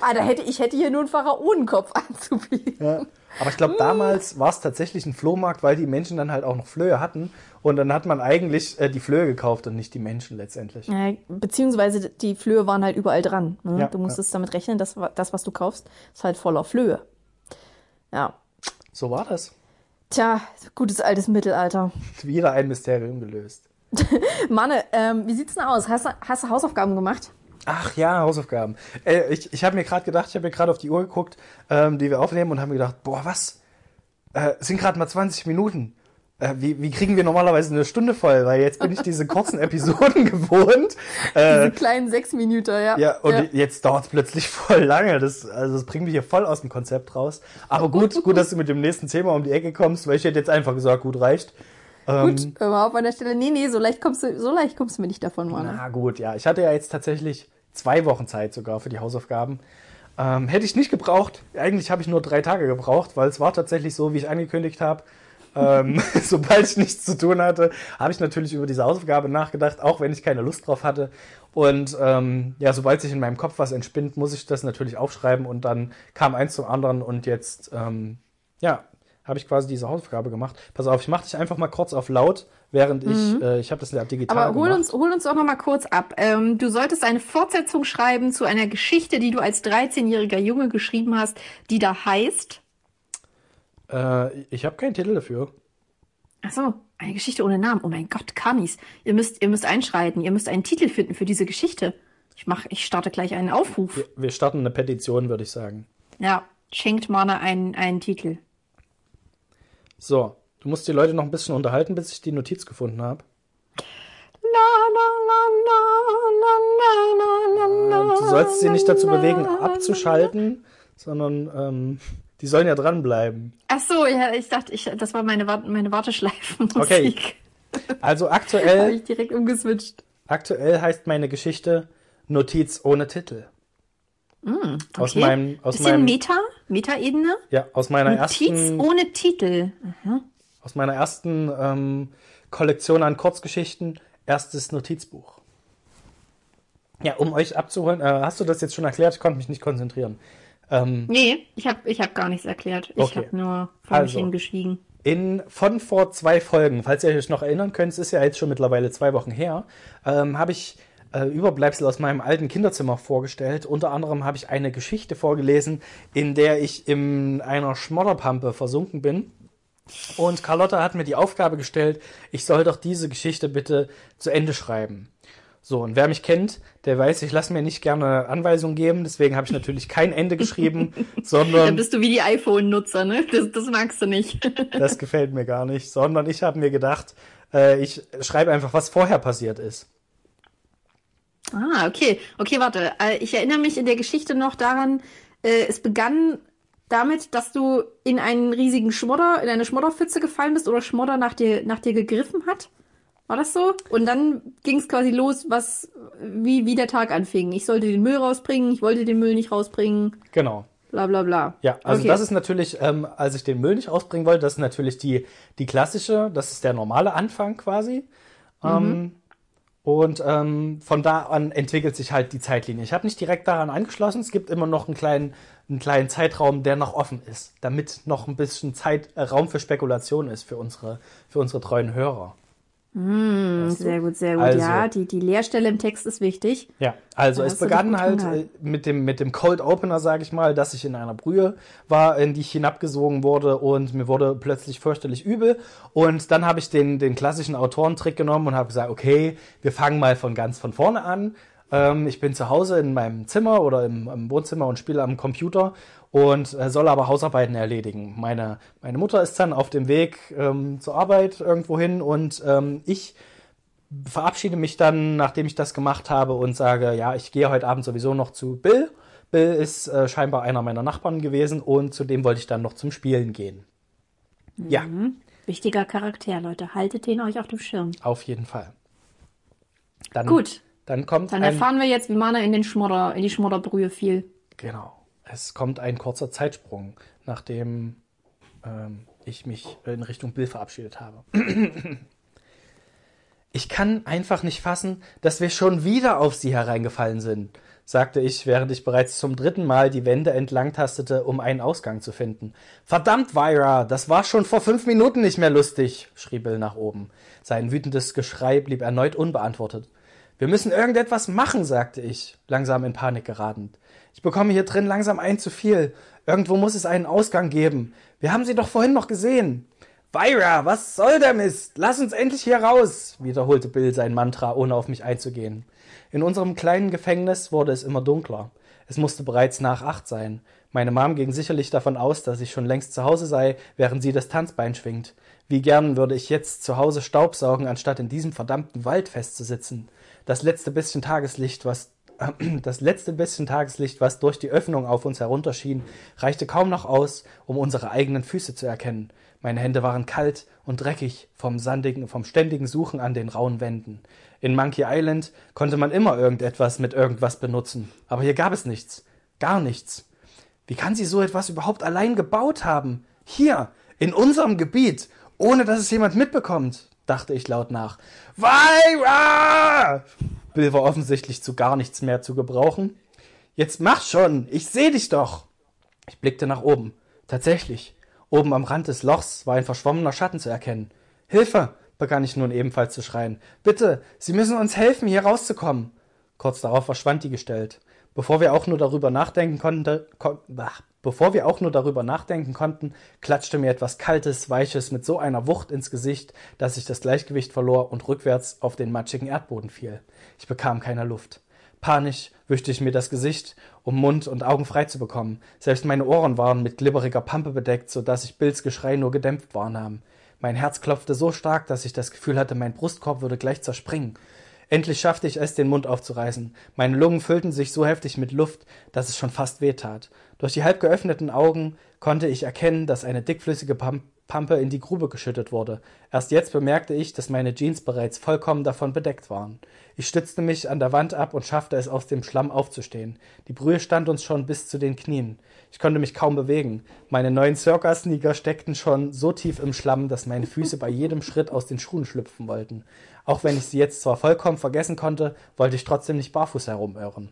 Ah, da hätte ich hätte hier nur einen Pharaonenkopf anzubieten. Ja. Aber ich glaube, damals war es tatsächlich ein Flohmarkt, weil die Menschen dann halt auch noch Flöhe hatten. Und dann hat man eigentlich äh, die Flöhe gekauft und nicht die Menschen letztendlich. Ja, beziehungsweise die Flöhe waren halt überall dran. Ne? Ja, du musstest damit rechnen, dass das, was du kaufst, ist halt voller Flöhe. Ja. So war das. Tja, gutes altes Mittelalter. Wieder ein Mysterium gelöst. Manne, ähm, wie sieht's denn aus? Hast hast du Hausaufgaben gemacht? Ach ja, Hausaufgaben. Äh, ich ich habe mir gerade gedacht, ich habe mir gerade auf die Uhr geguckt, ähm, die wir aufnehmen und habe mir gedacht, boah, was? Äh, sind gerade mal 20 Minuten. Äh, wie, wie kriegen wir normalerweise eine Stunde voll? Weil jetzt bin ich diese kurzen Episoden gewohnt. Äh, Diese kleinen sechs Minuten, ja. ja, und jetzt dauert es plötzlich voll lange. Das, also das bringt mich hier voll aus dem Konzept raus. Aber gut, gut, dass du mit dem nächsten Thema um die Ecke kommst, weil ich hätte jetzt einfach gesagt, gut, reicht. Ähm, Gut, mal auf an der Stelle. Nee, nee, so leicht kommst du, so leicht kommst du mir nicht davon, Manne. Na gut, ja. Ich hatte ja jetzt tatsächlich zwei Wochen Zeit sogar für die Hausaufgaben. Ähm, hätte ich nicht gebraucht. Eigentlich habe ich nur drei Tage gebraucht, weil es war tatsächlich so, wie ich angekündigt habe. ähm, sobald ich nichts zu tun hatte, habe ich natürlich über diese Hausaufgabe nachgedacht, auch wenn ich keine Lust drauf hatte. Und ähm, ja, sobald sich in meinem Kopf was entspinnt, muss ich das natürlich aufschreiben und dann kam eins zum anderen und jetzt, ähm, ja, habe ich quasi diese Hausaufgabe gemacht. Pass auf, ich mache dich einfach mal kurz auf laut, während ich, äh, ich habe das ja digital Mhm. Aber hol gemacht. uns, hol uns doch noch mal kurz ab. Ähm, du solltest eine Fortsetzung schreiben zu einer Geschichte, die du als 13-jähriger Junge geschrieben hast, die da heißt. Äh, ich habe keinen Titel dafür. Ach so, eine Geschichte ohne Namen. Oh mein Gott, Kanis. Ihr müsst, ihr müsst einschreiten. Ihr müsst einen Titel finden für diese Geschichte. Ich mach, ich starte gleich einen Aufruf. Wir starten eine Petition, würde ich sagen. Ja, schenkt Mana einen, einen Titel. So, du musst die Leute noch ein bisschen unterhalten, bis ich die Notiz gefunden habe. Du sollst sie nicht dazu bewegen, abzuschalten, sondern ähm, die sollen ja dranbleiben. Ach so, ja, ich dachte, ich, das war meine, meine Warteschleifenmusik. Okay. Also Habe aktuell, ich direkt umgeswitcht. aktuell heißt meine Geschichte Notiz ohne Titel. Aus Okay. meinem, aus Bisschen meinem, Meta, Meta-Ebene. ja, aus meiner Notiz ersten, ohne Titel. Aus meiner ersten ähm, Kollektion an Kurzgeschichten, erstes Notizbuch. Ja, um euch abzuholen, äh, hast du das jetzt schon erklärt? Ich konnte mich nicht konzentrieren. Ähm, Nee, ich habe ich hab gar nichts erklärt. Ich Okay. habe nur vor mich Also. hingeschwiegen. In, von vor zwei Folgen, falls ihr euch noch erinnern könnt, es ist ja jetzt schon mittlerweile zwei Wochen her, ähm, habe ich äh, Überbleibsel aus meinem alten Kinderzimmer vorgestellt. Unter anderem habe ich eine Geschichte vorgelesen, in der ich in einer Schmodderpampe versunken bin. Und Carlotta hat mir die Aufgabe gestellt, ich soll doch diese Geschichte bitte zu Ende schreiben. So, und wer mich kennt, der weiß, ich lasse mir nicht gerne Anweisungen geben, deswegen habe ich natürlich kein Ende geschrieben, sondern. Dann bist du wie die iPhone-Nutzer, ne? Das, das magst du nicht. das gefällt mir gar nicht, sondern ich habe mir gedacht, äh, ich schreibe einfach, was vorher passiert ist. Ah, okay. Okay, warte. Äh, ich erinnere mich in der Geschichte noch daran, äh, es begann damit, dass du in einen riesigen Schmodder, in eine Schmodderpfütze gefallen bist oder Schmodder nach dir, nach dir gegriffen hat. War das so? Und dann ging es quasi los, was, wie, wie der Tag anfing. Ich sollte den Müll rausbringen, ich wollte den Müll nicht rausbringen. Genau. Bla bla bla. Ja, also okay. das ist natürlich, ähm, als ich den Müll nicht rausbringen wollte, das ist natürlich die, die klassische, das ist der normale Anfang quasi. Mhm. Ähm, und ähm, von da an entwickelt sich halt die Zeitlinie. Ich habe nicht direkt daran angeschlossen. Es gibt immer noch einen kleinen, einen kleinen Zeitraum, der noch offen ist, damit noch ein bisschen Zeit, äh, Raum für Spekulation ist für unsere, für unsere treuen Hörer. Mm, sehr gut, sehr gut. Also, ja, die, die Leerstelle im Text ist wichtig. Ja, also es begann halt äh, mit dem, mit dem Cold Opener, sage ich mal, dass ich in einer Brühe war, in die ich hinabgesogen wurde und mir wurde plötzlich fürchterlich übel. Und dann habe ich den, den klassischen Autorentrick genommen und habe gesagt, okay, wir fangen mal von ganz von vorne an. Ähm, ich bin zu Hause in meinem Zimmer oder im, im Wohnzimmer und spiele am Computer und äh, soll aber Hausarbeiten erledigen. Meine, meine Mutter ist dann auf dem Weg ähm, zur Arbeit irgendwo hin und ähm, ich verabschiede mich dann, nachdem ich das gemacht habe und sage, ja, ich gehe heute Abend sowieso noch zu Bill. Bill ist äh, scheinbar einer meiner Nachbarn gewesen und zu dem wollte ich dann noch zum Spielen gehen. Mhm. Ja. Wichtiger Charakter, Leute. Haltet den euch auf dem Schirm. Auf jeden Fall. Dann, Gut. Dann kommt Dann erfahren wir jetzt, wie Mana in den Schmodder, in die Schmodderbrühe fiel. Genau es kommt ein kurzer Zeitsprung, nachdem ähm, ich mich in Richtung Bill verabschiedet habe. ich kann einfach nicht fassen, dass wir schon wieder auf sie hereingefallen sind, sagte ich, während ich bereits zum dritten Mal die Wände entlang tastete, um einen Ausgang zu finden. Verdammt, Vyra, das war schon vor fünf Minuten nicht mehr lustig, schrie Bill nach oben. Sein wütendes Geschrei blieb erneut unbeantwortet. Wir müssen irgendetwas machen, sagte ich, langsam in Panik geratend. Ich bekomme hier drin langsam ein zu viel. Irgendwo muss es einen Ausgang geben. Wir haben sie doch vorhin noch gesehen. Vyra, was soll der Mist? Lass uns endlich hier raus, wiederholte Bill sein Mantra, ohne auf mich einzugehen. In unserem kleinen Gefängnis wurde es immer dunkler. Es musste bereits nach acht sein. Meine Mom ging sicherlich davon aus, dass ich schon längst zu Hause sei, während sie das Tanzbein schwingt. Wie gern würde ich jetzt zu Hause Staubsaugen, anstatt in diesem verdammten Wald festzusitzen. Das letzte bisschen Tageslicht, was das letzte bisschen Tageslicht, was durch die Öffnung auf uns herunterschien, reichte kaum noch aus, um unsere eigenen Füße zu erkennen. Meine Hände waren kalt und dreckig vom sandigen, vom ständigen Suchen an den rauen Wänden. In Monkey Island konnte man immer irgendetwas mit irgendwas benutzen, aber hier gab es nichts, gar nichts. Wie kann sie so etwas überhaupt allein gebaut haben? Hier, in unserem Gebiet, ohne dass es jemand mitbekommt, dachte ich laut nach. Vyra! Bill war offensichtlich zu gar nichts mehr zu gebrauchen. Jetzt mach schon, ich seh dich doch. Ich blickte nach oben. Tatsächlich, oben am Rand des Lochs war ein verschwommener Schatten zu erkennen. Hilfe! begann ich nun ebenfalls zu schreien. Bitte, Sie müssen uns helfen, hier rauszukommen. Kurz darauf verschwand die Gestalt. Bevor wir auch nur darüber nachdenken konnten, kon Bevor wir auch nur darüber nachdenken konnten, klatschte mir etwas Kaltes, Weiches mit so einer Wucht ins Gesicht, dass ich das Gleichgewicht verlor und rückwärts auf den matschigen Erdboden fiel. Ich bekam keine Luft. Panisch wischte ich mir das Gesicht, um Mund und Augen frei zu bekommen. Selbst meine Ohren waren mit glibberiger Pampe bedeckt, so dass ich Bills Geschrei nur gedämpft wahrnahm. Mein Herz klopfte so stark, dass ich das Gefühl hatte, mein Brustkorb würde gleich zerspringen. Endlich schaffte ich es, den Mund aufzureißen. Meine Lungen füllten sich so heftig mit Luft, dass es schon fast weh tat. Durch die halb geöffneten Augen konnte ich erkennen, dass eine dickflüssige Pampe in die Grube geschüttet wurde. Erst jetzt bemerkte ich, dass meine Jeans bereits vollkommen davon bedeckt waren. Ich stützte mich an der Wand ab und schaffte es, aus dem Schlamm aufzustehen. Die Brühe stand uns schon bis zu den Knien. Ich konnte mich kaum bewegen. Meine neuen Circus-Sneaker steckten schon so tief im Schlamm, dass meine Füße bei jedem Schritt aus den Schuhen schlüpfen wollten. Auch wenn ich sie jetzt zwar vollkommen vergessen konnte, wollte ich trotzdem nicht barfuß herumirren.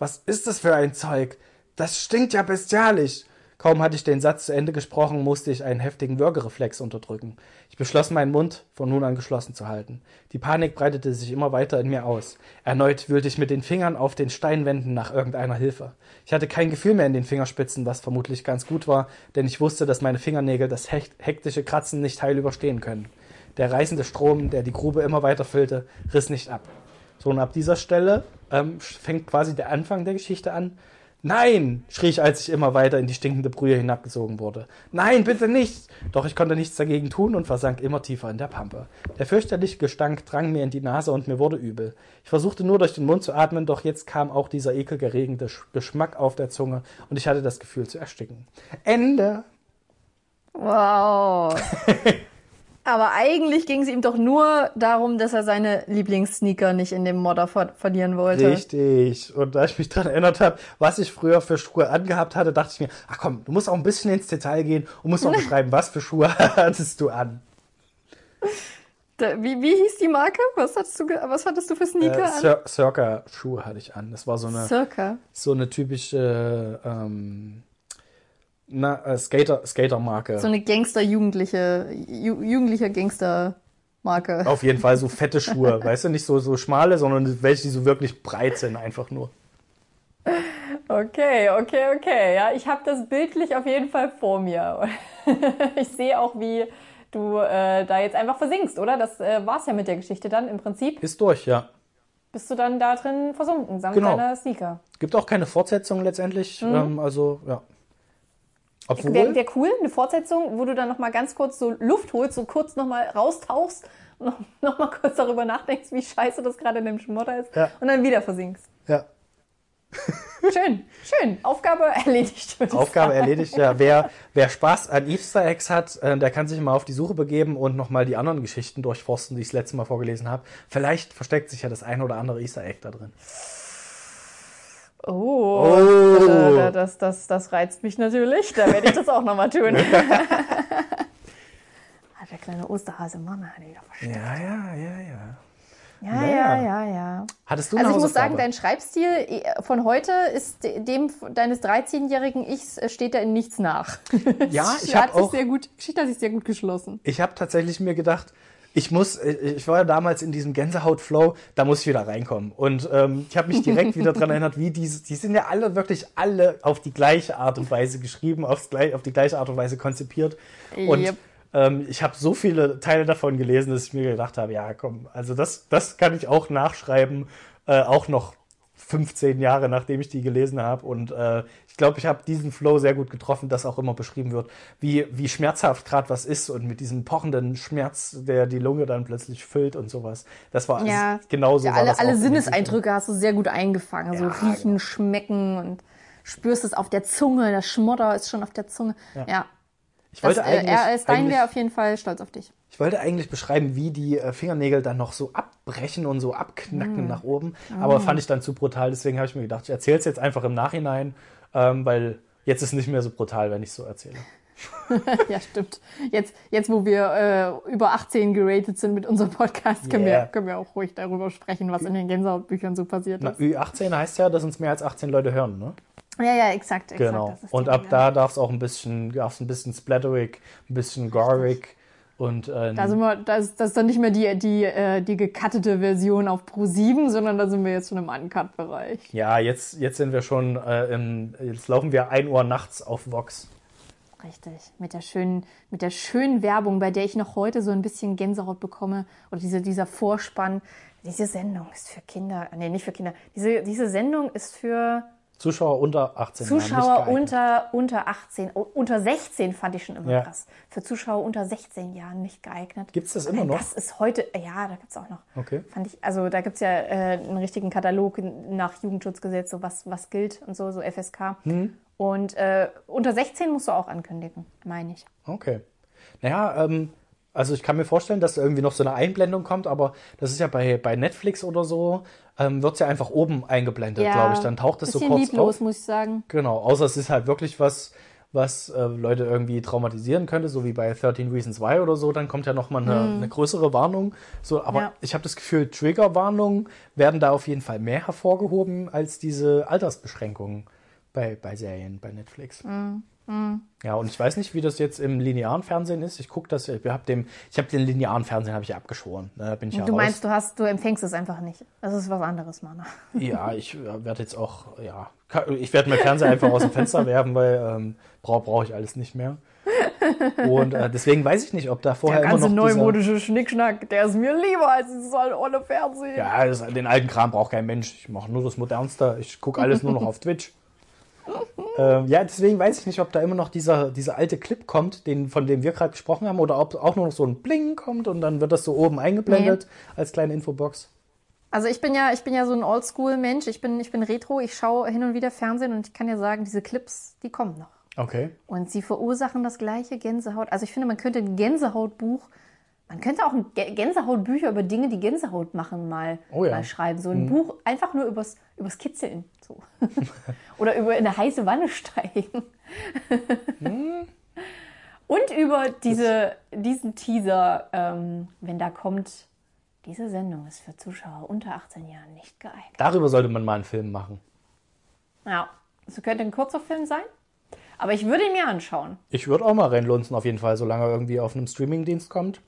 Was ist das für ein Zeug? Das stinkt ja bestialisch. Kaum hatte ich den Satz zu Ende gesprochen, musste ich einen heftigen Würgereflex unterdrücken. Ich beschloss, meinen Mund von nun an geschlossen zu halten. Die Panik breitete sich immer weiter in mir aus. Erneut wühlte ich mit den Fingern auf den Steinwänden nach irgendeiner Hilfe. Ich hatte kein Gefühl mehr in den Fingerspitzen, was vermutlich ganz gut war, denn ich wusste, dass meine Fingernägel das hektische Kratzen nicht heil überstehen können. Der reißende Strom, der die Grube immer weiter füllte, riss nicht ab. So, und ab dieser Stelle ähm, fängt quasi der Anfang der Geschichte an. Nein, schrie ich, als ich immer weiter in die stinkende Brühe hinabgesogen wurde. Nein, bitte nicht! Doch ich konnte nichts dagegen tun und versank immer tiefer in der Pampe. Der fürchterliche Gestank drang mir in die Nase und mir wurde übel. Ich versuchte nur durch den Mund zu atmen, doch jetzt kam auch dieser ekelgeregende Geschmack auf der Zunge und ich hatte das Gefühl zu ersticken. Ende! Wow! Aber eigentlich ging es ihm doch nur darum, dass er seine Lieblingssneaker nicht in dem Modder ver verlieren wollte. Richtig. Und da ich mich daran erinnert habe, was ich früher für Schuhe angehabt hatte, dachte ich mir, ach komm, du musst auch ein bisschen ins Detail gehen und musst auch beschreiben, was für Schuhe hattest du an. Da, wie, wie hieß die Marke? Was hattest du, was hattest du für Sneaker äh, Cir Circa-Schuhe hatte ich an. Das war so eine, Circa. so eine typische ähm, na, äh, Skater, Skater-Marke. So eine Gangster-Jugendliche, ju jugendlicher Gangster-Marke. Auf jeden Fall so fette Schuhe, weißt du, nicht so, so schmale, sondern welche, die so wirklich breit sind, einfach nur. Okay, okay, okay. Ja, ich habe das bildlich auf jeden Fall vor mir. ich sehe auch, wie du äh, da jetzt einfach versinkst, oder? Das äh, war's ja mit der Geschichte dann im Prinzip. Ist durch, ja. Bist du dann da drin versunken, samt Genau. deiner Sneaker? Gibt auch keine Fortsetzung letztendlich. Mhm. Ähm, also, ja. Obwohl, Wäre wär cool, eine Fortsetzung, wo du dann nochmal ganz kurz so Luft holst, so kurz nochmal raustauchst und noch, noch mal kurz darüber nachdenkst, wie scheiße das gerade in dem Schmotter ist Ja. und dann wieder versinkst. ja, Schön, schön. Aufgabe erledigt. Aufgabe sagen. erledigt. Ja, wer, wer Spaß an Easter Eggs hat, äh, der kann sich mal auf die Suche begeben und nochmal die anderen Geschichten durchforsten, die ich das letzte Mal vorgelesen habe. Vielleicht versteckt sich ja das ein oder andere Easter Egg da drin. Oh, Oh. Das, das, das, das reizt mich natürlich. Da werde ich das auch nochmal tun. Ah, der kleine Osterhase, Mann, hat ihn wieder versteckt. Ja, ja, ja, ja. Ja, Ja. ja, ja. Hattest du Also ich muss sagen, dein Schreibstil äh, von heute ist de- dem deines 13-jährigen Ichs äh, steht da in nichts nach. Ja, ich habe auch, sehr gut, Geschichte hat sich sehr gut geschlossen. ich habe tatsächlich mir gedacht, ich muss, äh, ich war ja damals in diesem Gänsehaut-Flow, da muss ich wieder reinkommen. Und ähm, ich habe mich direkt wieder dran erinnert, wie diese, die sind ja alle wirklich alle auf die gleiche Art und Weise geschrieben, aufs, auf die gleiche Art und Weise konzipiert. Und Yep. ähm, ich habe so viele Teile davon gelesen, dass ich mir gedacht habe, ja komm, also das, das kann ich auch nachschreiben, äh, auch noch 15 Jahre nachdem ich die gelesen habe. Und äh, ich glaube, ich habe diesen Flow sehr gut getroffen, dass auch immer beschrieben wird, wie, wie schmerzhaft gerade was ist und mit diesem pochenden Schmerz, der die Lunge dann plötzlich füllt und sowas. Das war Ja, also, genauso. Ja, alle, das alle Sinneseindrücke hast du sehr gut eingefangen. So Ja, riechen, genau. schmecken und spürst es auf der Zunge. Der Schmotter ist schon auf der Zunge. Ja. Ich wollte äh, eigentlich, er, Stein wäre auf jeden Fall stolz auf dich. Ich wollte eigentlich beschreiben, wie die äh, Fingernägel dann noch so abbrechen und so Mm. abknacken nach oben. Aber fand ich dann zu brutal. Deswegen habe ich mir gedacht, ich erzähle es jetzt einfach im Nachhinein, ähm, weil jetzt ist nicht mehr so brutal, wenn ich so erzähle. ja, stimmt. Jetzt, jetzt wo wir äh, über 18 geratet sind mit unserem Podcast, können, Yeah. wir, können wir auch ruhig darüber sprechen, was in den Gänsehautbüchern so passiert Na, ist. Ü18 heißt ja, dass uns mehr als 18 Leute hören, ne? Ja, ja, exakt. exakt Genau. Und ab Regel. da darf es auch ein bisschen, darf's ein bisschen splatterig, ein bisschen gorig und äh, Da sind wir, das, ist- das ist dann nicht mehr die, die, äh, die gecuttete Version auf Pro 7, sondern da sind wir jetzt schon im Uncut-Bereich. ja, jetzt, jetzt sind wir schon, äh, im, jetzt laufen wir 1 Uhr nachts auf Vox. Richtig. Mit der schönen, mit der schönen Werbung, bei der ich noch heute so ein bisschen Gänsehaut bekomme. Oder diese, dieser Vorspann. Diese Sendung ist für Kinder. Nee, nicht für Kinder. Diese, diese Sendung ist für Zuschauer unter 18 Jahren. Zuschauer unter, unter 18. Oh, unter 16 fand ich schon immer Ja. krass. Für Zuschauer unter 16 Jahren nicht geeignet. Gibt's das Nein, immer noch? Das ist heute, ja, da gibt's auch noch. Okay. Fand ich, also da gibt's ja äh, einen richtigen Katalog nach Jugendschutzgesetz, so was, was gilt und so, so FSK. Hm. Und äh, unter 16 musst du auch ankündigen, meine ich. Okay. Naja, ähm, also ich kann mir vorstellen, dass da irgendwie noch so eine Einblendung kommt, aber das ist ja bei, bei Netflix oder so, ähm, wird es ja einfach oben eingeblendet, glaube ich. Dann taucht es so kurz lieblos, auf. muss ich sagen. Genau, außer es ist halt wirklich was, was äh, Leute irgendwie traumatisieren könnte, so wie bei 13 Reasons Why oder so, dann kommt ja nochmal eine, eine größere Warnung. So, aber Ja. ich habe das Gefühl, Triggerwarnungen werden da auf jeden Fall mehr hervorgehoben als diese Altersbeschränkungen. bei, bei Serien, bei Netflix. Mhm. Ja, und ich weiß nicht, wie das jetzt im linearen Fernsehen ist. Ich gucke das, ich habe dem, ich habe den linearen Fernsehen habe ich abgeschworen. Da bin ich ja Du raus. meinst, du hast, du empfängst es einfach nicht. Das ist was anderes, Mann. Ja, ich äh, werde jetzt auch, ja, ich werde mein Fernseher einfach aus dem Fenster werfen, weil ähm, brauche brauch ich alles nicht mehr. Und äh, deswegen weiß ich nicht, ob da vorher Der immer ganze noch dieser, neumodische Schnickschnack, der ist mir lieber als dieses olle Fernsehen. Ja, das, den alten Kram braucht kein Mensch. Ich mache nur das Modernste. Ich gucke alles nur noch auf Twitch. Ähm, ja, deswegen weiß ich nicht, ob da immer noch dieser, dieser alte Clip kommt, den, von dem wir gerade gesprochen haben, oder ob auch nur noch so ein Bling kommt und dann wird das so oben eingeblendet als kleine Infobox. Also ich bin ja, ich bin ja so ein Oldschool-Mensch. Ich bin, ich bin Retro. Ich schaue hin und wieder Fernsehen und ich kann ja sagen, diese Clips, die kommen noch. Okay. Und sie verursachen das gleiche Gänsehaut. Also ich finde, man könnte ein Gänsehautbuch, man könnte auch Gänsehautbücher über Dinge, die Gänsehaut machen, mal, Oh ja. mal schreiben. So ein Buch einfach nur übers, übers Kitzeln. So. Oder über in eine heiße Wanne steigen. Und über diese, diesen Teaser, ähm, wenn da kommt, diese Sendung ist für Zuschauer unter 18 Jahren nicht geeignet. Darüber sollte man mal einen Film machen. Ja, es könnte ein kurzer Film sein, aber ich würde ihn mir anschauen. Ich würde auch mal reinlunzen, auf jeden Fall, solange er irgendwie auf einem Streamingdienst kommt.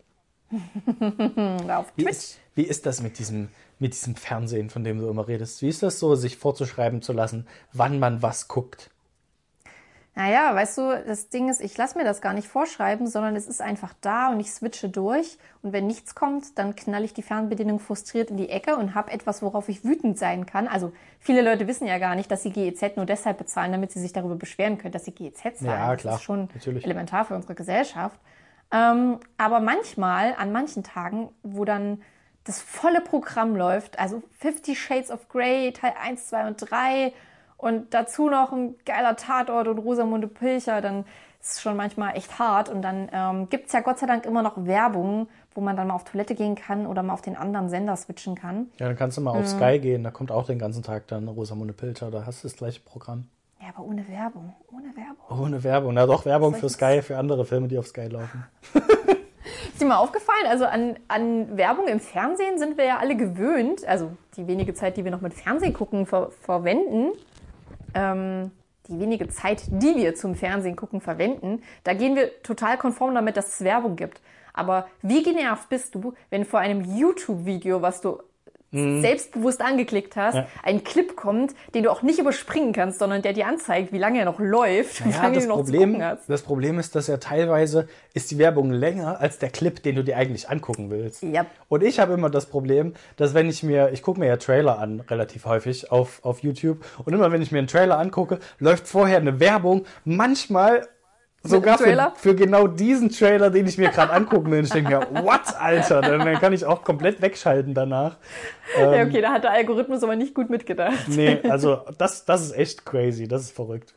Auf Wie Twitch. ist, wie ist das mit diesem, mit diesem Fernsehen, von dem du immer redest? Wie ist das so, sich vorzuschreiben zu lassen, wann man was guckt? Naja, weißt du, das Ding ist, ich lasse mir das gar nicht vorschreiben, sondern es ist einfach da und ich switche durch. Und wenn nichts kommt, dann knall ich die Fernbedienung frustriert in die Ecke und habe etwas, worauf ich wütend sein kann. Also viele Leute wissen ja gar nicht, dass sie GEZ nur deshalb bezahlen, damit sie sich darüber beschweren können, dass sie GEZ zahlen. Ja, das klar, ist schon natürlich. elementar für unsere Gesellschaft. Ähm, aber manchmal, an manchen Tagen, wo dann das volle Programm läuft, also Fifty Shades of Grey, Teil 1, 2 und 3 und dazu noch ein geiler Tatort und Rosamunde Pilcher, dann ist es schon manchmal echt hart. Und dann ähm, gibt es ja Gott sei Dank immer noch Werbung, wo man dann mal auf Toilette gehen kann oder mal auf den anderen Sender switchen kann. Ja, dann kannst du mal auf Mhm. Sky gehen, da kommt auch den ganzen Tag dann Rosamunde Pilcher, da hast du das gleiche Programm. Ja, aber ohne Werbung. Ohne Werbung. Ohne Werbung. Na doch, Werbung für Sky, für andere Filme, die auf Sky laufen. Ist dir mal aufgefallen, also an, an Werbung im Fernsehen sind wir ja alle gewöhnt, also die wenige Zeit, die wir noch mit Fernsehen gucken, ver verwenden, ähm, die wenige Zeit, die wir zum Fernsehen gucken, verwenden, da gehen wir total konform damit, dass es Werbung gibt. Aber wie genervt bist du, wenn vor einem YouTube-Video, was du selbstbewusst angeklickt hast, Mhm. Ja. ein Clip kommt, den du auch nicht überspringen kannst, sondern der dir anzeigt, wie lange er noch läuft, wie Ja, lange das du noch zu Problem, gucken hast. das Problem ist, dass ja teilweise ist die Werbung länger als der Clip, den du dir eigentlich angucken willst. Ja. Und ich habe immer das Problem, dass wenn ich mir, ich gucke mir ja Trailer an, relativ häufig auf, auf YouTube, und immer wenn ich mir einen Trailer angucke, läuft vorher eine Werbung, manchmal sogar für, für genau diesen Trailer, den ich mir gerade angucken will. Ich denke mir, what, Alter? Dann, kann ich auch komplett wegschalten danach. Ja, okay, da hat der Algorithmus aber nicht gut mitgedacht. Nee, also das, das ist echt crazy, das ist verrückt.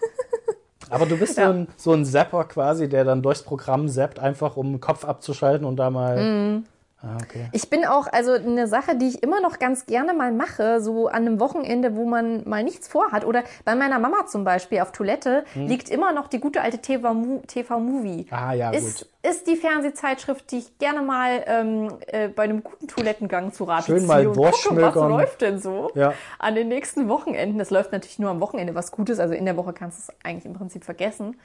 Aber du bist Ja. so, ein, so ein Zapper quasi, der dann durchs Programm zappt, einfach um den Kopf abzuschalten und da mal. Mhm. Ah, okay. Ich bin auch, also eine Sache, die ich immer noch ganz gerne mal mache, so an einem Wochenende, wo man mal nichts vorhat. Oder bei meiner Mama zum Beispiel auf Toilette liegt immer noch die gute alte TV-Movie. TV -Movie. Hm. Ah, ja, ist, gut. ist die Fernsehzeitschrift, die ich gerne mal ähm, äh, bei einem guten Toilettengang zu Rate Schön ziehe mal und gucke, was läuft denn so Ja. an den nächsten Wochenenden. Das läuft natürlich nur am Wochenende was Gutes, also in der Woche kannst du es eigentlich im Prinzip vergessen.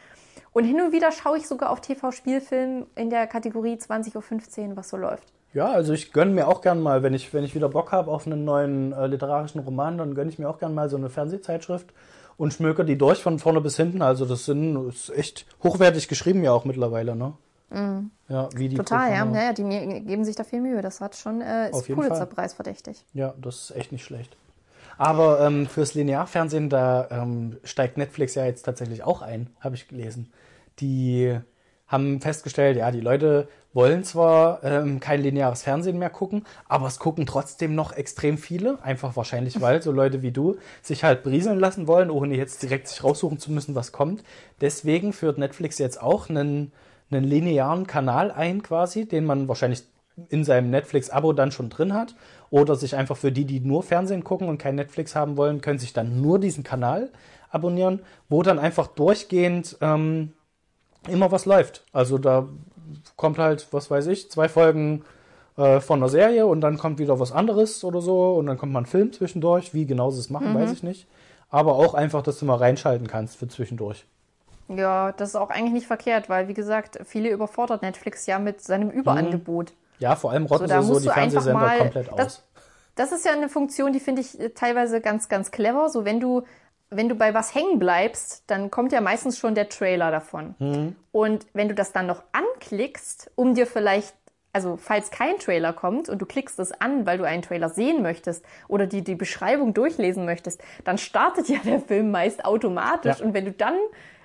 Und hin und wieder schaue ich sogar auf TV-Spielfilm in der Kategorie 20.15 Uhr, was so läuft. Ja, also ich gönne mir auch gern mal, wenn ich, wenn ich wieder Bock habe auf einen neuen äh, literarischen Roman, dann gönne ich mir auch gern mal so eine Fernsehzeitschrift und schmöker die durch von vorne bis hinten. Also das sind ist echt hochwertig geschrieben ja auch mittlerweile, ne? Ja, wie die Mhm. Total, ja. Programme. ja. Die geben sich da viel Mühe. Das hat schon, äh, ist. Pulitzer-Preis verdächtig. Ja, das ist echt nicht schlecht. Aber ähm, fürs Linearfernsehen, da ähm, steigt Netflix ja jetzt tatsächlich auch ein, habe ich gelesen. Die haben festgestellt, ja, die Leute wollen zwar ähm, kein lineares Fernsehen mehr gucken, aber es gucken trotzdem noch extrem viele. Einfach wahrscheinlich, weil so Leute wie du sich halt brieseln lassen wollen, ohne jetzt direkt sich raussuchen zu müssen, was kommt. Deswegen führt Netflix jetzt auch einen, einen linearen Kanal ein, quasi, den man wahrscheinlich in seinem Netflix-Abo dann schon drin hat. Oder sich einfach für die, die nur Fernsehen gucken und kein Netflix haben wollen, können sich dann nur diesen Kanal abonnieren, wo dann einfach durchgehend ähm, immer was läuft. Also da kommt halt, was weiß ich, zwei Folgen äh, von einer Serie und dann kommt wieder was anderes oder so und dann kommt mal ein Film zwischendurch. Wie genau sie es machen, weiß ich nicht. aber auch einfach, dass du mal reinschalten kannst für zwischendurch. Ja, das ist auch eigentlich nicht verkehrt, weil, wie gesagt, viele überfordert Netflix ja mit seinem Überangebot. Ja, vor allem rotten So, sie so die Fernsehsender mal- komplett aus. das- Das ist ja eine Funktion, die finde ich äh, teilweise ganz, ganz clever. So, wenn du, wenn du bei was hängen bleibst, dann kommt ja meistens schon der Trailer davon. Mhm. Und wenn du das dann noch anklickst, um dir vielleicht, also falls kein Trailer kommt und du klickst es an, weil du einen Trailer sehen möchtest oder die, die Beschreibung durchlesen möchtest, dann startet ja der Film meist automatisch. Ja. Und wenn du dann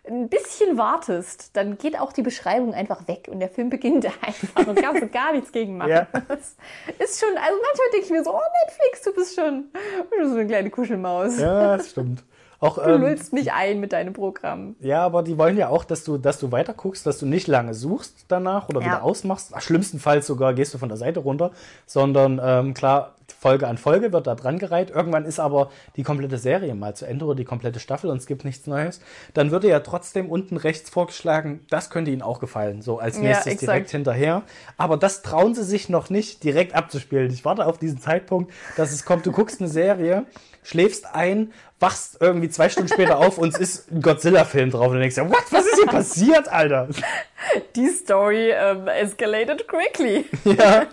ein bisschen wartest, dann geht auch die Beschreibung einfach weg und der Film beginnt einfach und kannst du gar nichts gegen machen. Ja. Das ist schon, also manchmal denke ich mir so, oh Netflix, du bist schon, du bist so eine kleine Kuschelmaus. ja, das stimmt. Auch, Du ähm, lullst mich ein mit deinem Programm. ja, aber die wollen ja auch, dass du, dass du weiter guckst, dass du nicht lange suchst danach oder Ja. wieder ausmachst. Ach, schlimmstenfalls sogar gehst du von der Seite runter, sondern ähm, klar, Folge an Folge wird da dran gereiht. Irgendwann ist aber die komplette Serie mal zu Ende oder die komplette Staffel und es gibt nichts Neues. Dann würde ja trotzdem unten rechts vorgeschlagen, das könnte ihnen auch gefallen, so als Ja, nächstes exakt. direkt hinterher. Aber das trauen sie sich noch nicht direkt abzuspielen. Ich warte auf diesen Zeitpunkt, dass es kommt. Du guckst eine Serie, schläfst ein, wachst irgendwie zwei Stunden später auf und es ist ein Godzilla-Film drauf und du denkst ja, what, was ist hier passiert, Alter? Die Story ähm, escalated quickly. Ja,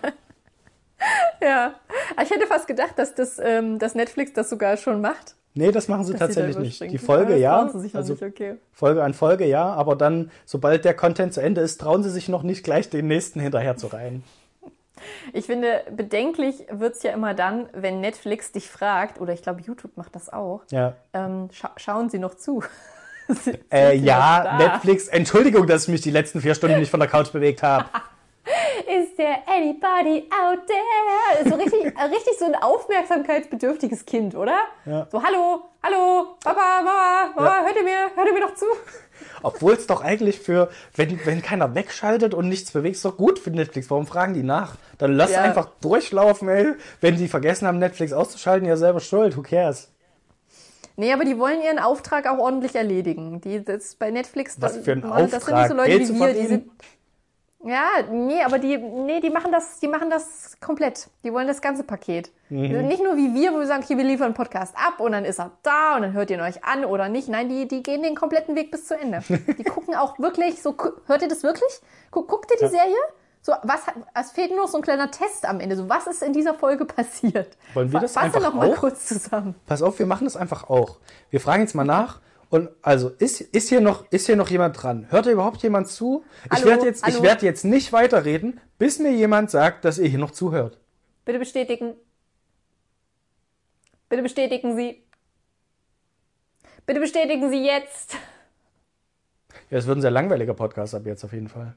Ja. Aber Ich hätte fast gedacht, dass, das, ähm, dass Netflix das sogar schon macht. nee, das machen sie dass sie tatsächlich nicht. Die Folge ja, also nicht, okay. Folge an Folge ja, aber dann, sobald der Content zu Ende ist, trauen sie sich noch nicht gleich den nächsten hinterher zu reihen. Ich finde, bedenklich wird's ja immer dann, wenn Netflix dich fragt, oder ich glaube, YouTube macht das auch, Ja. ähm, scha schauen Sie noch zu. Äh, ja, noch? Netflix, Entschuldigung, dass ich mich die letzten vier Stunden nicht von der Couch bewegt habe. Is there anybody out there? So richtig, äh, richtig so ein aufmerksamkeitsbedürftiges Kind, oder? Ja. So, hallo, hallo, Papa, Mama, Mama, Ja. hört ihr mir, hört ihr mir doch zu? Obwohl es doch eigentlich für, wenn, wenn keiner wegschaltet und nichts bewegt, ist doch gut für Netflix. Warum fragen die nach? Dann lass Ja. einfach durchlaufen, ey. Wenn die vergessen haben, Netflix auszuschalten, ja selber schuld. Who cares? Nee, aber die wollen ihren Auftrag auch ordentlich erledigen. Die, das bei Netflix, Was das, für ein Mann, das sind Auftrag, nicht so Leute Geld wie wir, die sind. Ja, nee, aber die, nee, die machen das, die machen das komplett. Die wollen das ganze Paket. Mhm. Sind nicht nur wie wir, wo wir sagen, okay, wir liefern einen Podcast ab und dann ist er da und dann hört ihr ihn euch an oder nicht. Nein, die, die gehen den kompletten Weg bis zu Ende. Die gucken auch wirklich so, hört ihr das wirklich? Guck, guckt ihr die Serie? So, was, es fehlt nur noch so ein kleiner Test am Ende. So, was ist in dieser Folge passiert? Wollen wir das Fasse einfach noch mal auch? kurz zusammen. Pass auf, wir machen das einfach auch. Wir fragen jetzt mal nach. Und also, ist, ist, hier noch, ist hier noch jemand dran? Hört da überhaupt jemand zu? ich Hallo? werde jetzt, ich werd jetzt nicht weiterreden, bis mir jemand sagt, dass ihr hier noch zuhört. Bitte bestätigen. Bitte bestätigen Sie. Bitte bestätigen Sie jetzt. Ja, es wird ein sehr langweiliger Podcast ab jetzt auf jeden Fall.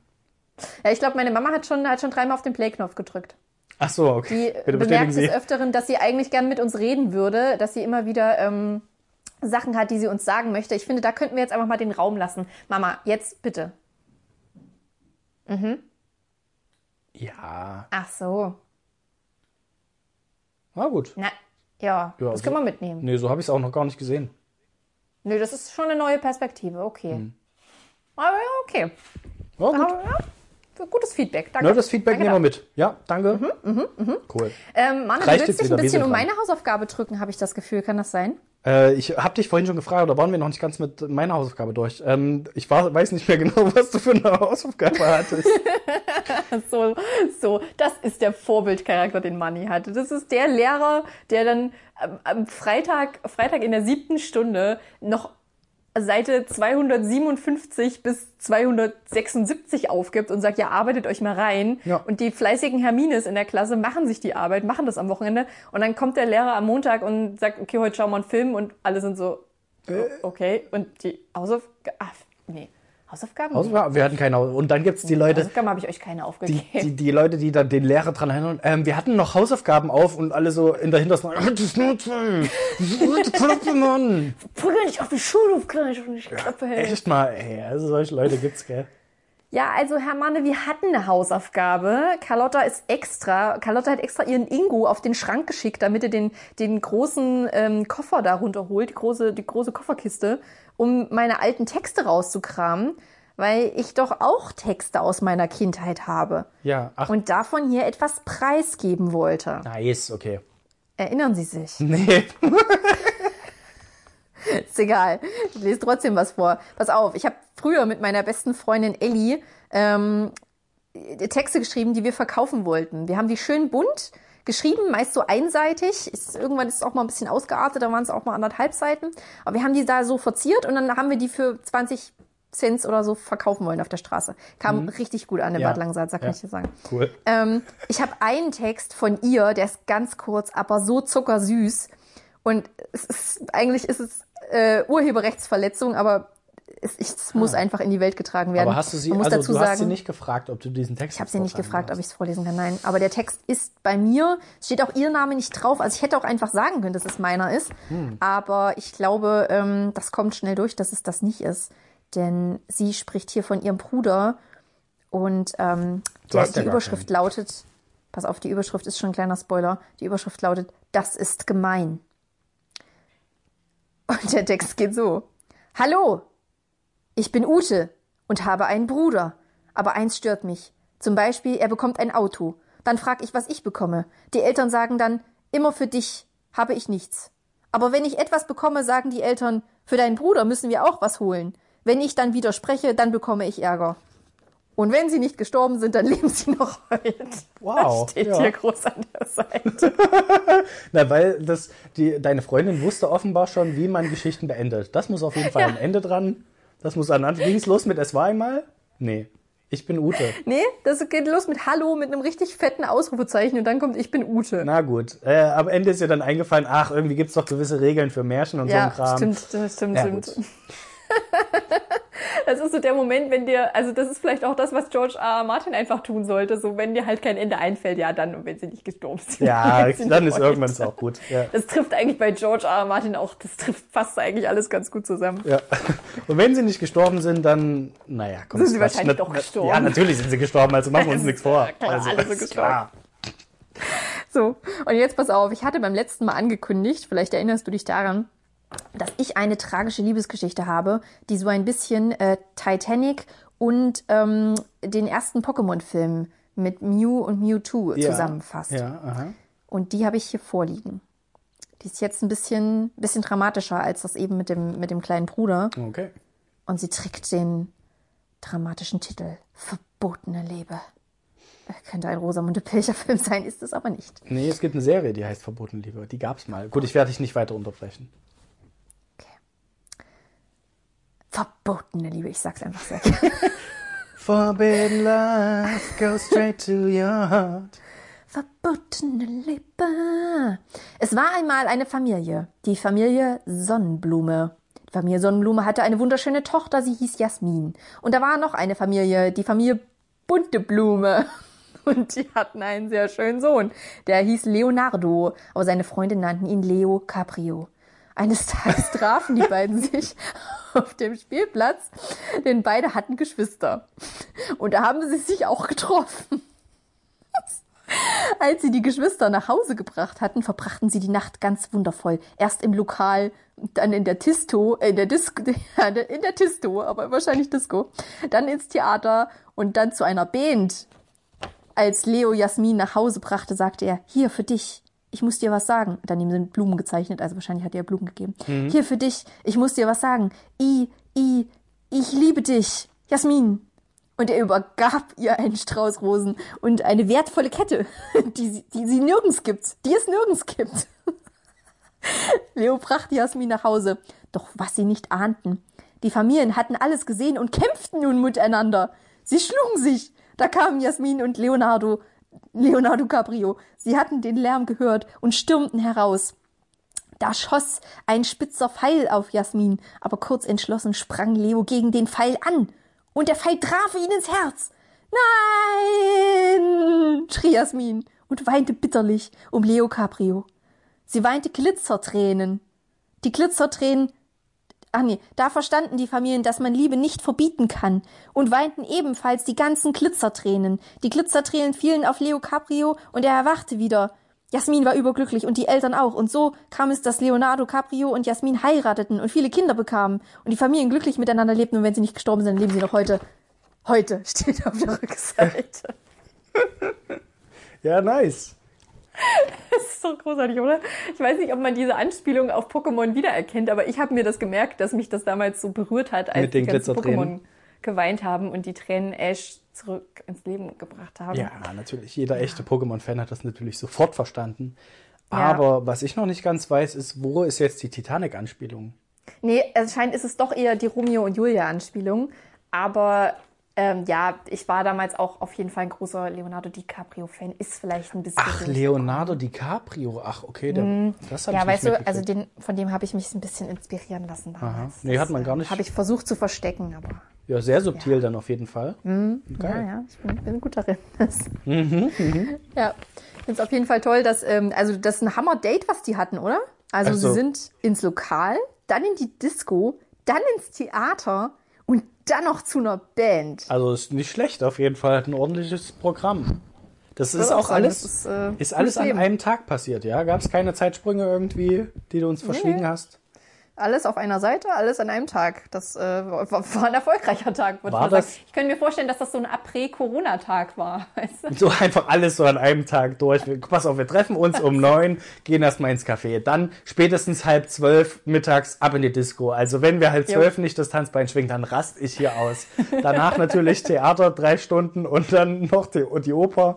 Ja, ich glaube, meine Mama hat schon, hat schon dreimal auf den Play-Knopf gedrückt. Ach so, okay. Die Bitte bemerkt des Öfteren, dass sie eigentlich gern mit uns reden würde, dass sie immer wieder ähm, Sachen hat, die sie uns sagen möchte. Ich finde, da könnten wir jetzt einfach mal den Raum lassen. Mama, jetzt bitte. Ja, Ach so. na gut. Na, ja, Ja, das so- können wir mitnehmen. Nee, so habe ich es auch noch gar nicht gesehen. Nö, das ist schon eine neue Perspektive. Okay. Hm. Aber ja, okay. Ja, gut. Aber, ja, gutes Feedback. Danke. Ja, das Feedback Danke nehmen wir mit. Ja, danke. Cool. Ähm, Mann, du willst dich ein bisschen um meine Hausaufgabe drücken, habe ich das Gefühl. Kann das sein? Äh, ich habe dich vorhin schon gefragt, oder waren wir noch nicht ganz mit meiner Hausaufgabe durch? Ähm, ich war, weiß nicht mehr genau, was du für eine Hausaufgabe hattest. So, so, das ist der Vorbildcharakter, den Manni hatte. Das ist der Lehrer, der dann am Freitag, Freitag in der siebten Stunde noch Seite 257 bis 276 aufgibt und sagt, ja, arbeitet euch mal rein. Ja. Und die fleißigen Hermines in der Klasse machen sich die Arbeit, machen das am Wochenende. Und dann kommt der Lehrer am Montag und sagt, okay, heute schauen wir einen Film. Und alle sind so, oh, okay. Und die Hausaufgaben, ah, nee, Hausaufgaben? Hausaufgabe? Wir hatten keine Hausaufgaben. Und dann gibt's die Leute, Hausaufgaben habe ich euch keine die, aufgegeben. die, die Leute, die dann den Lehrer dran erinnern, ähm, wir hatten noch Hausaufgaben auf und alle so in der Hintersten, das ist nur zwei. Das ist nur die Klappe, Mann. Prügel dich auf die Schulhof, kann ich nicht Klappe hält. Echt mal, ey, also solche Leute gibt's, gell? Ja, also Herr Manne, wir hatten eine Hausaufgabe. Carlotta ist extra, Carlotta hat extra ihren Ingo auf den Schrank geschickt, damit er den, den großen ähm, Koffer da runterholt, die große, die große Kofferkiste, um meine alten Texte rauszukramen, weil ich doch auch Texte aus meiner Kindheit habe Ja, ach, und davon hier etwas preisgeben wollte. nice, okay. Erinnern Sie sich? Nee, Ist egal. Ich lese trotzdem was vor. Pass auf, ich habe früher mit meiner besten Freundin Ellie ähm, Texte geschrieben, die wir verkaufen wollten. Wir haben die schön bunt geschrieben, meist so einseitig. Ist, irgendwann ist es auch mal ein bisschen ausgeartet, da waren es auch mal anderthalb Seiten. Aber wir haben die da so verziert und dann haben wir die für 20 Cent oder so verkaufen wollen auf der Straße. Kam mhm. richtig gut an in Ja. Bad Langsatz, da kann Ja. ich dir sagen. Cool. Ähm, ich habe einen Text von ihr, der ist ganz kurz, aber so zuckersüß. Und es ist, eigentlich ist es äh, Urheberrechtsverletzung, aber es, es muss einfach in die Welt getragen werden. Ah. Aber hast du sie, also dazu du sagen, hast sie nicht gefragt, ob du diesen Text ich habe sie nicht gefragt, ob darfst. ich es vorlesen kann. Nein, aber der Text ist bei mir. Es steht auch ihr Name nicht drauf. Also ich hätte auch einfach sagen können, dass es meiner ist. Hm. Aber ich glaube, ähm, das kommt schnell durch, dass es das nicht ist. Denn sie spricht hier von ihrem Bruder und ähm, der, hast ja die Überschrift lautet, pass auf, die Überschrift ist schon ein kleiner Spoiler. Die Überschrift lautet, das ist gemein. Und der Text geht so. Hallo, ich bin Ute und habe einen Bruder. Aber eins stört mich. Zum Beispiel, er bekommt ein Auto. Dann frag ich, was ich bekomme. Die Eltern sagen dann, immer für dich habe ich nichts. Aber wenn ich etwas bekomme, sagen die Eltern, für deinen Bruder müssen wir auch was holen. Wenn ich dann widerspreche, dann bekomme ich Ärger. Und wenn sie nicht gestorben sind, dann leben sie noch heute. Wow, Das steht ja. hier groß an der Seite. Na, weil das, die, deine Freundin wusste offenbar schon, wie man Geschichten beendet. Das muss auf jeden Fall Ja. am Ende dran. Das muss an. Ging es los mit Es war einmal? Nee. Ich bin Ute. Nee, das geht los mit Hallo, mit einem richtig fetten Ausrufezeichen und dann kommt Ich bin Ute. Na gut. Äh, am Ende ist ihr dann eingefallen, ach, irgendwie gibt es doch gewisse Regeln für Märchen und so Ja, ein Kram. stimmt, stimmt, Ja, stimmt. Das ist so der Moment, wenn dir, also das ist vielleicht auch das, was George R. Martin einfach tun sollte, so wenn dir halt kein Ende einfällt, ja dann, und wenn sie nicht gestorben sind. Ja, sie dann ist irgendwann ist auch gut. Ja. Das trifft eigentlich bei George R. Martin auch, das trifft fast eigentlich alles ganz gut zusammen. Ja. Und wenn sie nicht gestorben sind, dann, naja, komm. Sind sie Quatsch. wahrscheinlich Na- doch gestorben. Ja, natürlich sind sie gestorben, also machen wir uns nichts vor. klar, also, alle sind gestorben. klar. So, und jetzt pass auf, ich hatte beim letzten Mal angekündigt, vielleicht erinnerst du dich daran, dass ich eine tragische Liebesgeschichte habe, die so ein bisschen äh, Titanic und ähm, den ersten Pokémon-Film mit Mew und Mewtwo Ja. zusammenfasst. Ja, aha. Und die habe ich hier vorliegen. Die ist jetzt ein bisschen, bisschen dramatischer als das eben mit dem, mit dem kleinen Bruder. Okay. Und sie trägt den dramatischen Titel Verbotene Liebe. Äh, Könnte ein Rosamunde Pilcher-Film sein, ist es aber nicht. Nee, es gibt eine Serie, die heißt Verboten Liebe. Die gab's mal. Gut, ich werde dich nicht weiter unterbrechen. Verbotene Liebe, ich sag's einfach sehr gerne. Forbidden love goes straight to your heart. Verbotene Liebe. Es war einmal eine Familie, die Familie Sonnenblume. Die Familie Sonnenblume hatte eine wunderschöne Tochter, sie hieß Jasmin. Und da war noch eine Familie, die Familie Bunte Blume. Und die hatten einen sehr schönen Sohn. Der hieß Leonardo, aber seine Freunde nannten ihn Leo Caprio. Eines Tages trafen die beiden sich auf dem Spielplatz, denn beide hatten Geschwister. Und da haben sie sich auch getroffen. Als sie die Geschwister nach Hause gebracht hatten, verbrachten sie die Nacht ganz wundervoll. Erst im Lokal, dann in der Tisto, äh, in der Disco, in der Tisto, aber wahrscheinlich Disco, dann ins Theater und dann zu einer Band. Als Leo Jasmin nach Hause brachte, sagte er, hier für dich, ich muss dir was sagen. Daneben sind Blumen gezeichnet, also wahrscheinlich hat er Blumen gegeben. Hier für dich, ich muss dir was sagen. I, I, ich liebe dich, Jasmin. Und er übergab ihr einen Strauß Rosen und eine wertvolle Kette, die, sie- die sie nirgends gibt, die es nirgends gibt. Leo brachte Jasmin nach Hause. Doch was sie nicht ahnten, die Familien hatten alles gesehen und kämpften nun miteinander. Sie schlugen sich. Da kamen Jasmin und Leonardo, Leonardo Cabrio. Sie hatten den Lärm gehört und stürmten heraus. Da schoss ein spitzer Pfeil auf Jasmin, aber kurz entschlossen sprang Leo gegen den Pfeil an. Und der Pfeil traf ihn ins Herz. Nein! schrie Jasmin und weinte bitterlich um Leo Cabrio. Sie weinte Glitzertränen. Die Glitzertränen, ach nee, da verstanden die Familien, dass man Liebe nicht verbieten kann und weinten ebenfalls die ganzen Glitzertränen. Die Glitzertränen fielen auf Leo Caprio und er erwachte wieder. Jasmin war überglücklich und die Eltern auch. Und so kam es, dass Leonardo Caprio und Jasmin heirateten und viele Kinder bekamen und die Familien glücklich miteinander lebten. Und wenn sie nicht gestorben sind, leben sie noch heute. Heute steht auf der Rückseite. Ja, nice. Das ist doch großartig, oder? Ich weiß nicht, ob man diese Anspielung auf Pokémon wiedererkennt, aber ich habe mir das gemerkt, dass mich das damals so berührt hat, als Mit den die ganzen. Pokémon geweint haben und die Tränen Ash zurück ins Leben gebracht haben. Ja, natürlich. Jeder echte Pokémon-Fan hat das natürlich sofort verstanden. Ja. Aber was ich noch nicht ganz weiß, ist, wo ist jetzt die Titanic-Anspielung? Nee, anscheinend ist es doch eher die Romeo und Julia-Anspielung. Aber ähm, ja, ich war damals auch auf jeden Fall ein großer Leonardo DiCaprio-Fan. Ist vielleicht ein bisschen. Ach. Leonardo DiCaprio. Ach, okay, der, das habe Ja, ich weißt nicht du, also den, von dem habe ich mich ein bisschen inspirieren lassen Aha. damals. Nee, hat man gar nicht. Habe ich versucht zu verstecken, aber Ja, sehr subtil dann auf jeden Fall. ja, Geil. ja, ich bin, bin gut darin. Das, Mhm, ja, finde es auf jeden Fall toll, dass, ähm, also das ist ein Hammer-Date, was die hatten, oder? Also Also- sie sind ins Lokal, dann in die Disco, dann ins Theater und dann noch zu einer Band. Also ist nicht schlecht, auf jeden Fall. Ein ordentliches Programm. Das ist auch sagen, alles, ist, äh, ist alles an einem Tag passiert, ja? Gab es keine Zeitsprünge irgendwie, die du uns verschwiegen hast? Alles auf einer Seite, alles an einem Tag. Das äh, war, ein erfolgreicher Tag, würde War ich das- sagen. Ich könnte mir vorstellen, dass das so ein Après-Corona-Tag war. Weißt du? So einfach alles so an einem Tag durch. Pass auf, wir treffen uns um neun, gehen erstmal ins Café. Dann spätestens halb zwölf mittags ab in die Disco. Also wenn wir halb Jo. zwölf nicht das Tanzbein schwingen, dann rast ich hier aus. Danach natürlich Theater, drei Stunden und dann noch die, die Oper.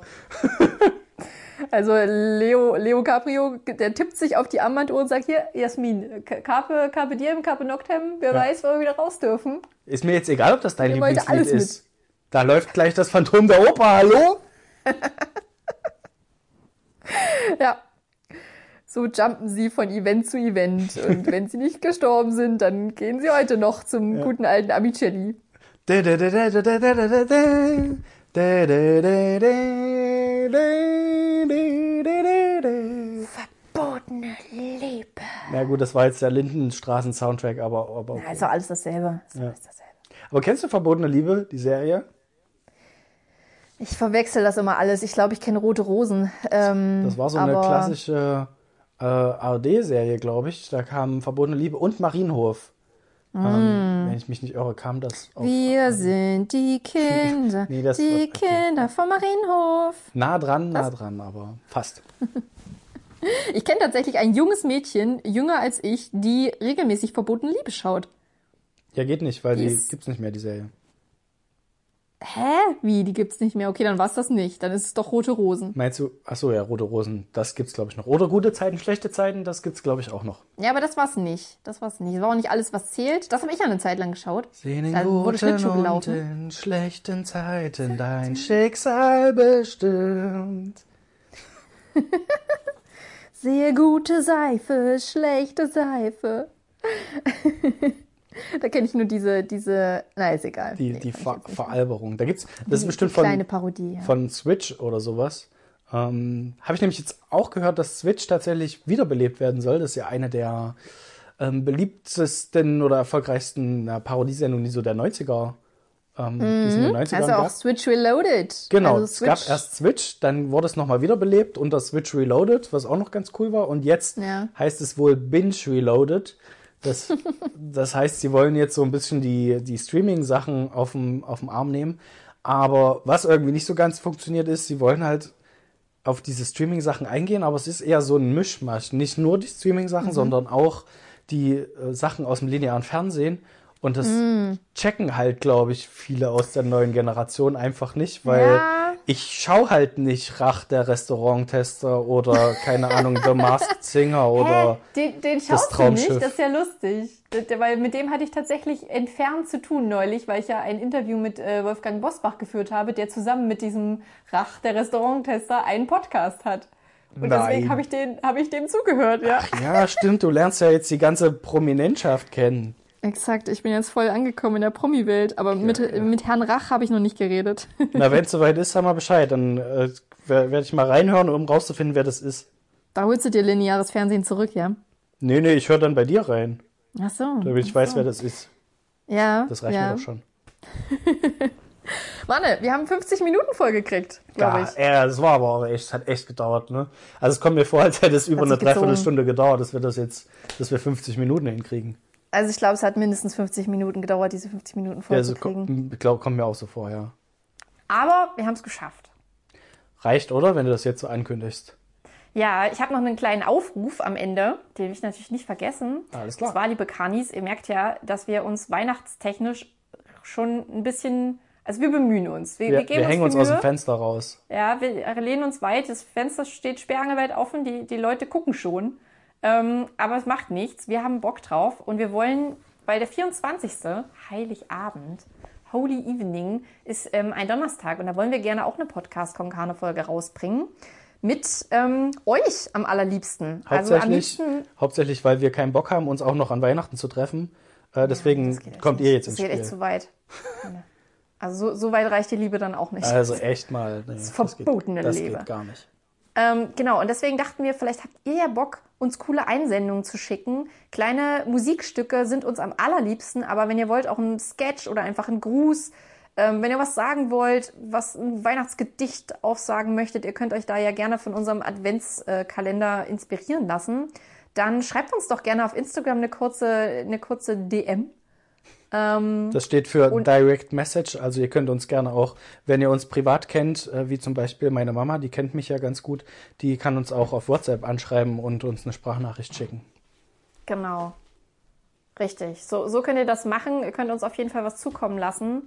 Also Leo, Leo Caprio, der tippt sich auf die Armbanduhr und sagt, hier, Jasmin, Carpe, Carpe Diem, Carpe Noctem, wer Ja. weiß, wann wir wieder raus dürfen. Ist mir jetzt egal, ob das dein Lieblingslied ist. Da läuft gleich das Phantom der Oper, hallo? Ja. So jumpen sie von Event zu Event. Und wenn sie nicht gestorben sind, dann gehen sie heute noch zum guten alten Amicelli. Da, da, da, da, da, da, da, da, da, da. Da, da, da, Verbotene Liebe. Na gut, das war jetzt der Lindenstraßen-Soundtrack, aber, aber, okay. Also alles dasselbe. Ist alles dasselbe. aber kennst du Verbotene Liebe, die Serie? Ich verwechsel das immer alles. Ich glaube, ich kenne Rote Rosen. Ähm, Das war so eine klassische äh, ARD-Serie, glaube ich. Da kam Verbotene Liebe und Marienhof. Ähm, wenn ich mich nicht irre, kam das auf Wir sind die Kinder, Nee, das die okay. Kinder vom Marienhof. nah dran, nah dran, aber fast. Ich kenne tatsächlich ein junges Mädchen, jünger als ich, die regelmäßig verbotene Liebe schaut. Ja, geht nicht, weil die Ist- gibt's nicht mehr, die Serie. Hä? Wie? Die gibt's nicht mehr. Okay, dann war's das nicht. Dann ist es doch Rote Rosen. Meinst du, ach so, ja, Rote Rosen, das gibt's, glaube ich, noch. Oder gute Zeiten, schlechte Zeiten, das gibt's, glaube ich, auch noch. Ja, aber das war's nicht. Das war's nicht. Das war auch nicht alles, was zählt. Das habe ich ja eine Zeit lang geschaut. Sehen in Da wurde guten und gelaufen. in schlechten Zeiten dein Schicksal bestimmt. Sehr gute Seife, schlechte Seife. da kenne ich nur diese, diese, na, ist egal. Die, Nee, die Ver. Veralberung. Da gibt's, das ist bestimmt von, Parodie, ja. von Switch oder sowas. Ähm, Habe ich nämlich jetzt auch gehört, dass Switch tatsächlich wiederbelebt werden soll. Das ist ja eine der ähm, beliebtesten oder erfolgreichsten äh, Parodiesendungen, die so der 90er, ähm, 90ern Also auch gab. Switch Reloaded. Genau, also es gab erst Switch, dann wurde es nochmal wiederbelebt unter Switch Reloaded, was auch noch ganz cool war. Und jetzt Ja. heißt es wohl Binge Reloaded. Das, das heißt, sie wollen jetzt so ein bisschen die, die Streaming-Sachen auf dem, auf dem Arm nehmen. Aber was irgendwie nicht so ganz funktioniert ist, sie wollen halt auf diese Streaming-Sachen eingehen, aber es ist eher so ein Mischmasch. Nicht nur die Mhm. Streaming-Sachen, sondern auch die äh, Sachen aus dem linearen Fernsehen. Und das Mhm. checken halt, glaube ich, viele aus der neuen Generation einfach nicht, weil Ja. Ich schau halt nicht Rach der Restauranttester oder keine Ahnung, The Masked Singer oder Hä? Den, den das schaust du Traumschiff. nicht? Das ist ja lustig. Das, weil mit dem hatte ich tatsächlich entfernt zu tun neulich, weil ich ja ein Interview mit äh, Wolfgang Bosbach geführt habe, der zusammen mit diesem Rach, der Restauranttester, einen Podcast hat. Und Nein. deswegen habe ich, den- habe ich dem zugehört, ja. Ja, stimmt, du lernst ja jetzt die ganze Prominentschaft kennen. Exakt, ich bin jetzt voll angekommen in der Promi-Welt, aber mit, mit Herrn Rach habe ich noch nicht geredet. Na, wenn es soweit ist, sag mal Bescheid. Dann äh, werde ich mal reinhören, um rauszufinden, wer das ist. Da holst du dir lineares Fernsehen zurück, ja? Nee, nee, ich höre dann bei dir rein, Ach so. damit ich weiß, wer das ist. Ja, Das reicht ja. mir doch schon. Manne, wir haben 50 Minuten vollgekriegt, glaube Ja, ich. ja, das war aber auch echt, hat echt gedauert, ne? Also es kommt mir vor, als hätte es über eine. Dreiviertelstunde gedauert, dass wir das jetzt, dass wir 50 Minuten hinkriegen. Also ich glaube, es hat mindestens 50 Minuten gedauert, diese 50 Minuten Ja, also, vollzukriegen. ich glaube, kommt mir auch so vor, ja. Aber wir haben es geschafft. Reicht, oder? Wenn du das jetzt so ankündigst. Ja, ich habe noch einen kleinen Aufruf am Ende, den will ich natürlich nicht vergessen. Alles klar. Und zwar, liebe Kanis, ihr merkt ja, dass wir uns weihnachtstechnisch schon ein bisschen, also wir bemühen uns. Wir, Wir, wir geben wir hängen uns, uns aus dem. Fenster raus. Ja, wir lehnen uns weit. Das Fenster steht sperrangelweit offen. Die, die Leute gucken schon. Ähm, aber es macht nichts. Wir haben Bock drauf und wir wollen, weil der 24. Heiligabend, Holy Evening, ist ähm, ein Donnerstag und da wollen wir gerne auch eine Podcast-Konkane-Folge rausbringen. Mit ähm, euch am allerliebsten. Also am Hauptsächlich, liebsten. hauptsächlich, weil wir keinen Bock haben, uns auch noch an Weihnachten zu treffen. Äh, deswegen Das echt kommt nicht. ihr jetzt das ins geht echt Spiel. zu weit. Also so, so weit reicht die Liebe dann auch nicht. Also echt mal. Nee, das verbotene geht, das Liebe. geht gar nicht. Ähm, genau, und deswegen dachten wir, vielleicht habt ihr ja Bock, uns coole Einsendungen zu schicken. Kleine Musikstücke sind uns am allerliebsten, aber wenn ihr wollt, auch ein Sketch oder einfach ein Gruß. Ähm, wenn ihr was sagen wollt, was ein Weihnachtsgedicht aufsagen möchtet, ihr könnt euch da ja gerne von unserem Adventskalender inspirieren lassen. Dann schreibt uns doch gerne auf Instagram eine kurze, eine kurze DM. Ähm, Das steht für Direct Message. Also ihr könnt uns gerne auch, wenn ihr uns privat kennt, äh, wie zum Beispiel meine Mama, die kennt mich ja ganz gut, die kann uns auch auf WhatsApp anschreiben und uns eine Sprachnachricht schicken. Genau. Richtig. So, so könnt ihr das machen. Ihr könnt uns auf jeden Fall was zukommen lassen.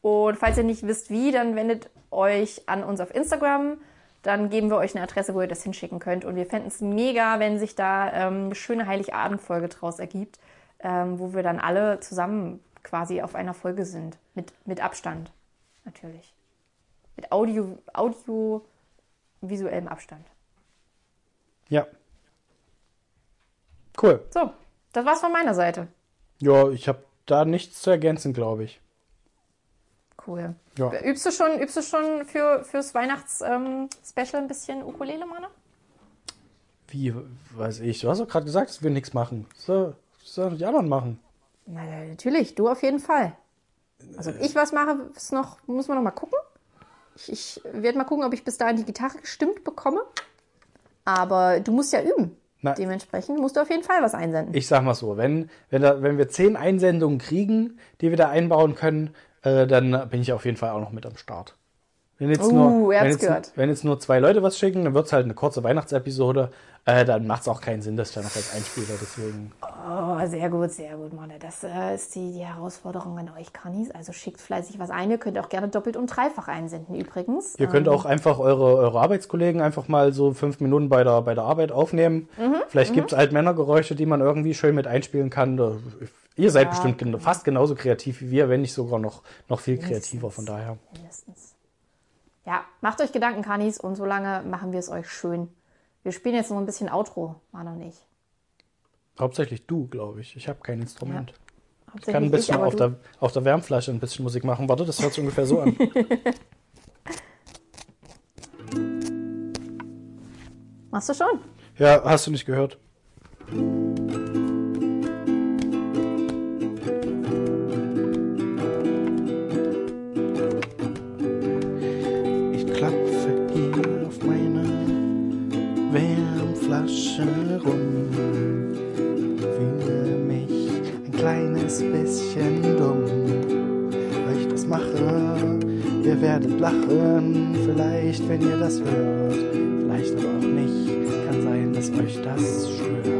Und falls ihr nicht wisst, wie, dann wendet euch an uns auf Instagram. Dann geben wir euch eine Adresse, wo ihr das hinschicken könnt. Und wir fänden es mega, wenn sich da ähm, eine schöne Heiligabend-Folge draus ergibt, ähm, wo wir dann alle zusammen quasi auf einer Folge sind. Mit, mit Abstand. Natürlich. Mit Audio, audiovisuellem Abstand. Ja. Cool. So, das war's von meiner Seite. Ja, ich habe da nichts zu ergänzen, glaube ich. Cool. Ja. Übst du schon, übst du schon für, fürs Weihnachts-Special ein bisschen Ukulele, Manne? Wie, weiß ich. Du hast doch gerade gesagt, dass wir nichts machen. So, sollen die anderen machen. Na, ja, natürlich, du auf jeden Fall. Also, ob ich was mache, ist noch, muss man noch mal gucken. Ich, ich werde mal gucken, ob ich bis dahin die Gitarre gestimmt bekomme. Aber du musst ja üben. Na- Dementsprechend musst du auf jeden Fall was einsenden. Ich sag mal so, wenn, wenn, da, wenn wir zehn Einsendungen kriegen, die wir da einbauen können, äh, dann bin ich auf jeden Fall auch noch mit am Start. Wenn jetzt, Uh, nur, wenn, jetzt, gehört. wenn jetzt nur zwei Leute was schicken, dann wird's halt eine kurze Weihnachtsepisode. Äh, dann macht's auch keinen Sinn, dass ich da noch als Einspieler. Deswegen. Oh, sehr gut, sehr gut, Manne. Das äh, ist die, die Herausforderung an euch, Kanis. Also schickt fleißig was ein. Ihr könnt auch gerne doppelt und dreifach einsenden, übrigens. Ihr könnt auch einfach eure, eure Arbeitskollegen einfach mal so fünf Minuten bei der, bei der Arbeit aufnehmen. Mhm, Vielleicht gibt's halt Männergeräusche, die man irgendwie schön mit einspielen kann. Ihr seid bestimmt gen fast genauso kreativ wie wir, wenn nicht sogar noch, noch viel kreativer. Von daher. mindestens. Ja, macht euch Gedanken, Kanis, und solange machen wir es euch schön. Wir spielen jetzt noch ein bisschen Outro, war noch nicht. Hauptsächlich du, glaube ich. Ich habe kein Instrument. Ich Hauptsächlich kann ein bisschen aber auf, der, auf der Wärmflasche ein bisschen Musik machen. Warte, das hört sich ungefähr so an. Machst du schon? ja, hast du nicht gehört? Bisschen dumm, weil ich das mache. Ihr werdet lachen, vielleicht, wenn ihr das hört. Vielleicht aber auch nicht. Kann sein, dass euch das stört.